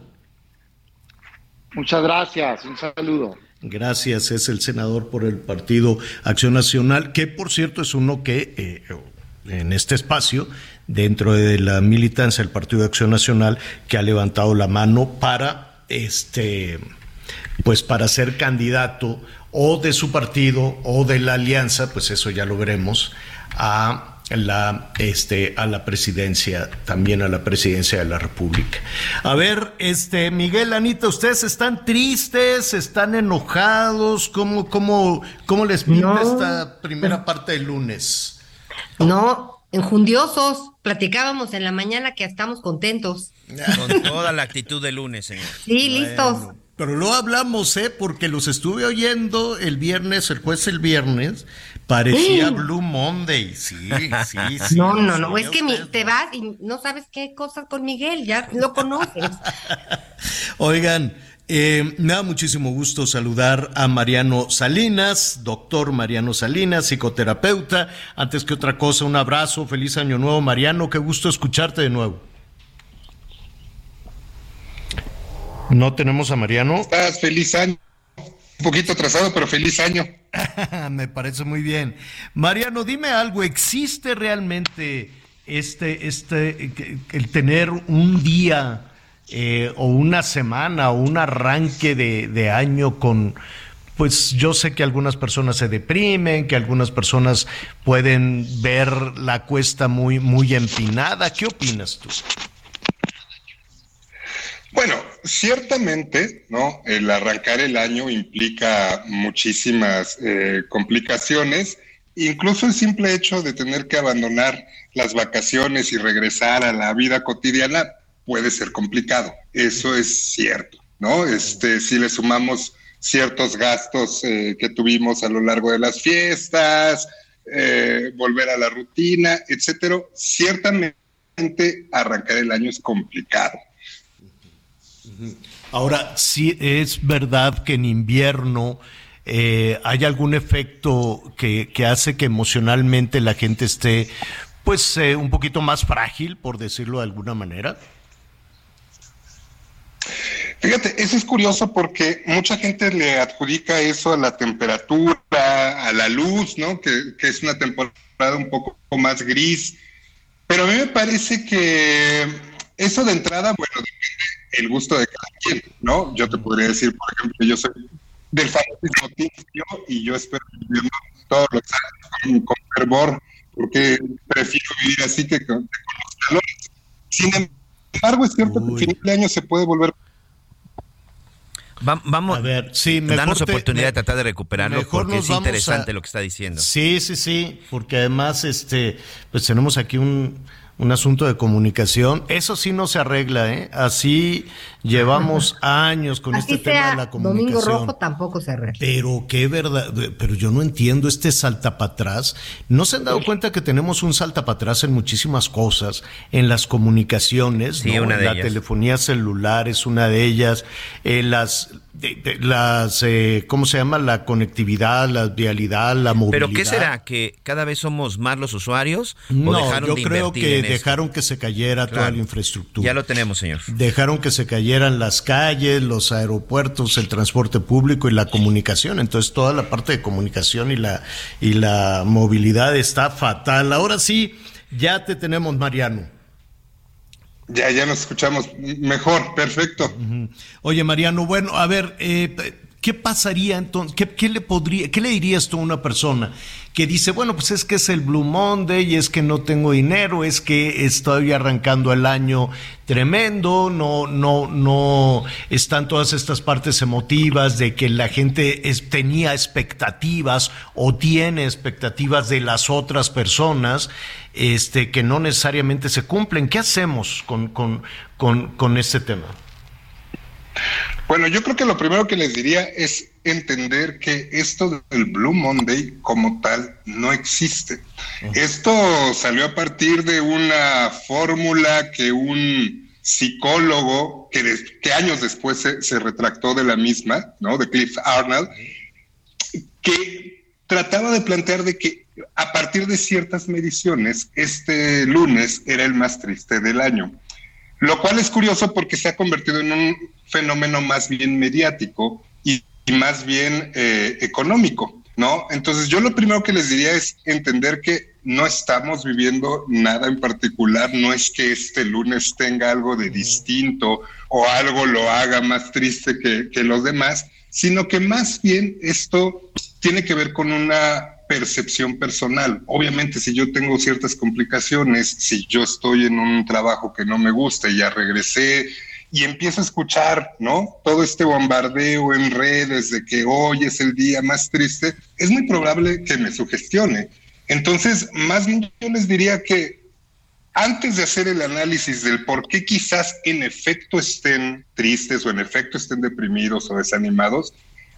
Muchas gracias, un saludo. Gracias, es el senador por el Partido Acción Nacional, que por cierto es uno que eh, en este espacio, dentro de la militancia del Partido de Acción Nacional, que ha levantado la mano para este pues para ser candidato o de su partido o de la alianza, pues eso ya lo veremos, a la este a la presidencia, también a la presidencia de la República. A ver, este Miguel Anita, ustedes están tristes, están enojados, ¿cómo cómo cómo les pinta No. esta primera parte del lunes? No, enjundiosos. Platicábamos en la mañana que estamos contentos. Con toda la actitud de lunes, señor. Sí, listos. Pero lo hablamos, ¿eh? Porque los estuve oyendo el viernes, el jueves el viernes, parecía. Blue Monday, sí, sí, sí. No, no, no, es que mi- te vas y no sabes qué cosas con Miguel, ya lo conoces. Oigan, eh, me da muchísimo gusto saludar a Mariano Salinas, doctor Mariano Salinas, psicoterapeuta. Antes que otra cosa, un abrazo, feliz año nuevo, Mariano, qué gusto escucharte de nuevo. ¿No tenemos a Mariano? Estás feliz año. Un poquito atrasado, pero feliz año. Me parece muy bien. Mariano, dime algo, ¿existe realmente este, este, el tener un día eh, o una semana o un arranque de, de año con, pues yo sé que algunas personas se deprimen, que algunas personas pueden ver la cuesta muy, muy empinada. ¿Qué opinas tú? Bueno, ciertamente, ¿no? El arrancar el año implica muchísimas eh, complicaciones. Incluso el simple hecho de tener que abandonar las vacaciones y regresar a la vida cotidiana puede ser complicado. Eso es cierto, ¿no? Este, si le sumamos ciertos gastos eh, que tuvimos a lo largo de las fiestas, eh, volver a la rutina, etcétera, ciertamente arrancar el año es complicado. Ahora, sí es verdad que en invierno eh, hay algún efecto que, hace que emocionalmente la gente esté, pues, eh, un poquito más frágil, por decirlo de alguna manera. Fíjate, eso es curioso porque mucha gente le adjudica eso a la temperatura, a la luz, ¿no? Que, que es una temporada un poco más gris. Pero a mí me parece que eso de entrada, bueno, depende el gusto de cada quien, ¿no? Yo te podría decir, por ejemplo, yo soy del fanatismo tibio y yo espero vivir todos los años con, fervor, porque prefiero vivir así que con, los calores. Sin embargo, es cierto que el fin de año se puede volver vamos a ver, sí, mejor danos oportunidad de tratar de recuperarlo porque es interesante lo que está diciendo. Sí, sí, sí, porque además este pues tenemos aquí un un asunto de comunicación. Eso sí no se arregla, ¿eh? Así llevamos años con este tema de la comunicación. Domingo Rojo tampoco se arregla. Pero qué verdad, pero yo no entiendo este salta para atrás. ¿No se han dado cuenta que tenemos un salta para atrás en muchísimas cosas? En las comunicaciones, sí, una de la ellas. telefonía celular es una de ellas, en las las eh, ¿cómo se llama? la conectividad, la vialidad, la movilidad. ¿Pero qué será que cada vez somos más los usuarios no, dejaron yo de creo que dejaron que se cayera toda la infraestructura. Ya lo tenemos, señor. Dejaron que se cayeran las calles, los aeropuertos, el transporte público y la comunicación. Entonces toda la parte de comunicación y la y la movilidad está fatal. Ahora sí, ya te tenemos, Mariano. Ya, ya nos escuchamos mejor, perfecto. Oye, Mariano, bueno, a ver, eh, ¿qué pasaría entonces? ¿Qué, le podría, qué dirías tú a una persona que dice, bueno, pues es que es el Blue Monday, es que no tengo dinero, es que estoy arrancando el año tremendo, no, no, no están todas estas partes emotivas de que la gente tenía expectativas o tiene expectativas de las otras personas, este, que no necesariamente se cumplen. ¿Qué hacemos con, con, con, con este tema? Bueno, yo creo que lo primero que les diría es entender que esto del Blue Monday como tal no existe. Esto salió a partir de una fórmula que un psicólogo que, des- que años después se, se retractó de la misma, ¿no? De Cliff Arnold, que trataba de plantear de que a partir de ciertas mediciones, este lunes era el más triste del año. Lo cual es curioso porque se ha convertido en un fenómeno más bien mediático y, y más bien eh, económico, ¿no? Entonces yo lo primero que les diría es entender que no estamos viviendo nada en particular, no es que este lunes tenga algo de distinto o algo lo haga más triste que, que los demás, sino que más bien esto tiene que ver con una percepción personal. Obviamente, si yo tengo ciertas complicaciones, si yo estoy en un trabajo que no me gusta y ya regresé y empiezo a escuchar, ¿no? Todo este bombardeo en redes de que hoy es el día más triste, es muy probable que me sugestione. Entonces, más bien yo les diría que antes de hacer el análisis del por qué quizás en efecto estén tristes o en efecto estén deprimidos o desanimados,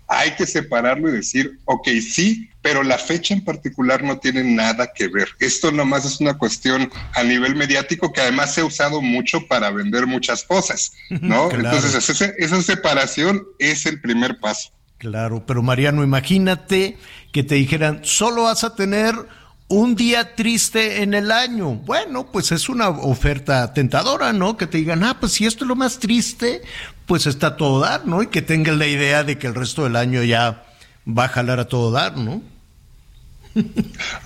hay que separarlo y decir, ok, sí, pero la fecha en particular no tiene nada que ver. Esto nomás es una cuestión a nivel mediático que además se ha usado mucho para vender muchas cosas, ¿no? Claro. Entonces, esa, esa separación es el primer paso. Claro, pero Mariano, imagínate que te dijeran, solo vas a tener un día triste en el año. Bueno, pues es una oferta tentadora, ¿no? Que te digan, ah, pues si esto es lo más triste, pues está todo dar, ¿no? Y que tengan la idea de que el resto del año ya va a jalar a todo dar, ¿no?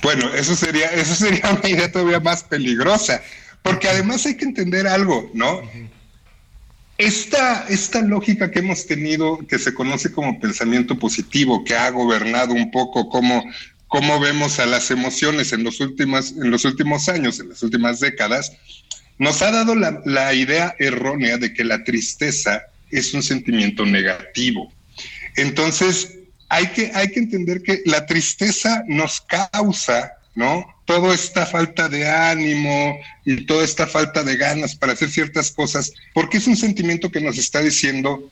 Bueno, eso sería, eso sería una idea todavía más peligrosa, porque además hay que entender algo, ¿no? Esta, esta lógica que hemos tenido, que se conoce como pensamiento positivo, que ha gobernado un poco cómo, cómo vemos a las emociones en los, últimos, en los últimos años, en las últimas décadas, nos ha dado la, la idea errónea de que la tristeza es un sentimiento negativo. Entonces, hay que, hay que entender que la tristeza nos causa, ¿no? Toda esta falta de ánimo y toda esta falta de ganas para hacer ciertas cosas, porque es un sentimiento que nos está diciendo,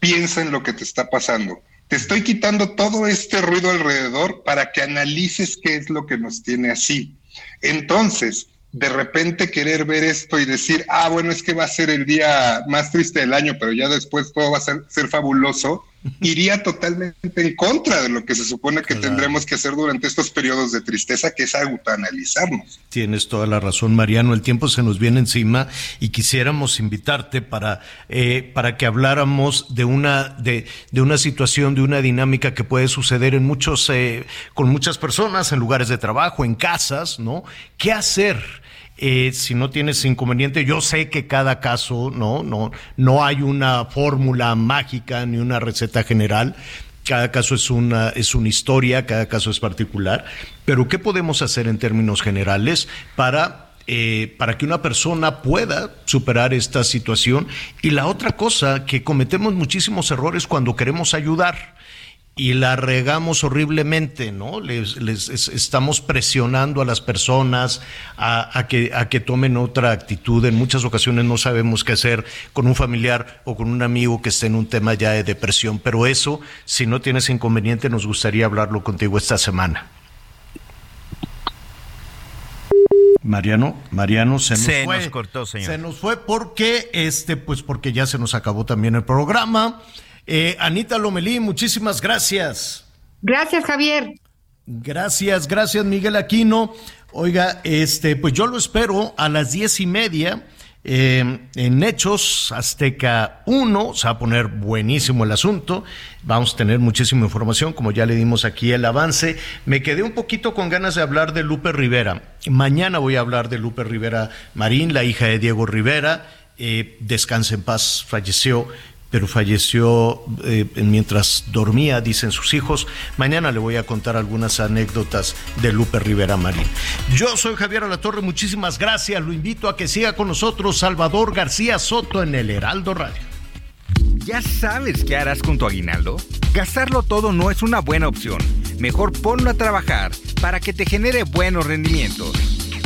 piensa en lo que te está pasando. Te estoy quitando todo este ruido alrededor para que analices qué es lo que nos tiene así. Entonces, de repente querer ver esto y decir, ah, bueno, es que va a ser el día más triste del año, pero ya después todo va a ser, ser fabuloso, iría totalmente en contra de lo que se supone que tendremos que hacer durante estos periodos de tristeza, que es analizarnos. Tienes toda la razón, Mariano. El tiempo se nos viene encima y quisiéramos invitarte para, eh, para que habláramos de una, de, de, una situación, de una dinámica que puede suceder en muchos, eh, con muchas personas, en lugares de trabajo, en casas, ¿no? ¿Qué hacer? Eh, si no tienes inconveniente, yo sé que cada caso, no, no, no hay una fórmula mágica ni una receta general. Cada caso es una, es una historia, cada caso es particular. Pero ¿qué podemos hacer en términos generales para eh, para que una persona pueda superar esta situación. Y la otra cosa, que cometemos muchísimos errores cuando queremos ayudar y la regamos horriblemente, ¿no? Les, estamos presionando a las personas a, que, a que tomen otra actitud. En muchas ocasiones no sabemos qué hacer con un familiar o con un amigo que esté en un tema ya de depresión, pero eso, si no tienes inconveniente, nos gustaría hablarlo contigo esta semana. Mariano, Mariano se nos se fue. Nos cortó, señor. Se nos fue porque, este, pues porque ya se nos acabó también el programa. Eh, Anita Lomelí, muchísimas gracias. Gracias, Javier. Gracias, gracias, Miguel Aquino. Oiga, este, pues yo lo espero a las diez y media. Eh, en Hechos Azteca 1 se va a poner buenísimo el asunto. Vamos a tener muchísima información, como ya le dimos aquí el avance. Me quedé un poquito con ganas de hablar de Lupe Rivera. Mañana voy a hablar de Lupe Rivera Marín, la hija de Diego Rivera. Eh, descanse en paz, falleció pero falleció eh, mientras dormía, dicen sus hijos. Mañana le voy a contar algunas anécdotas de Lupe Rivera Marín. Yo soy Javier Alatorre, muchísimas gracias. Lo invito a que siga con nosotros Salvador García Soto en el Heraldo Radio. ¿Ya sabes qué harás con tu aguinaldo? Gastarlo todo no es una buena opción. Mejor ponlo a trabajar para que te genere buenos rendimientos.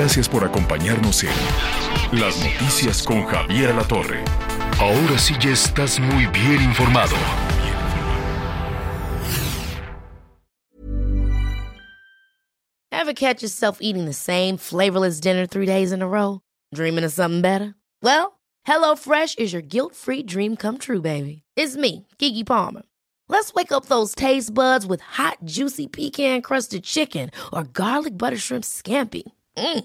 Gracias por acompañarnos en Las Noticias con Javier La Torre. Ahora sí ya estás muy bien informado. Ever catch yourself eating the same flavorless dinner three days in a row? Dreaming of something better? Well, HelloFresh is your guilt-free dream come true, baby. It's me, Kiki Palmer. Let's wake up those taste buds with hot, juicy pecan-crusted chicken or garlic butter shrimp scampi. Mm.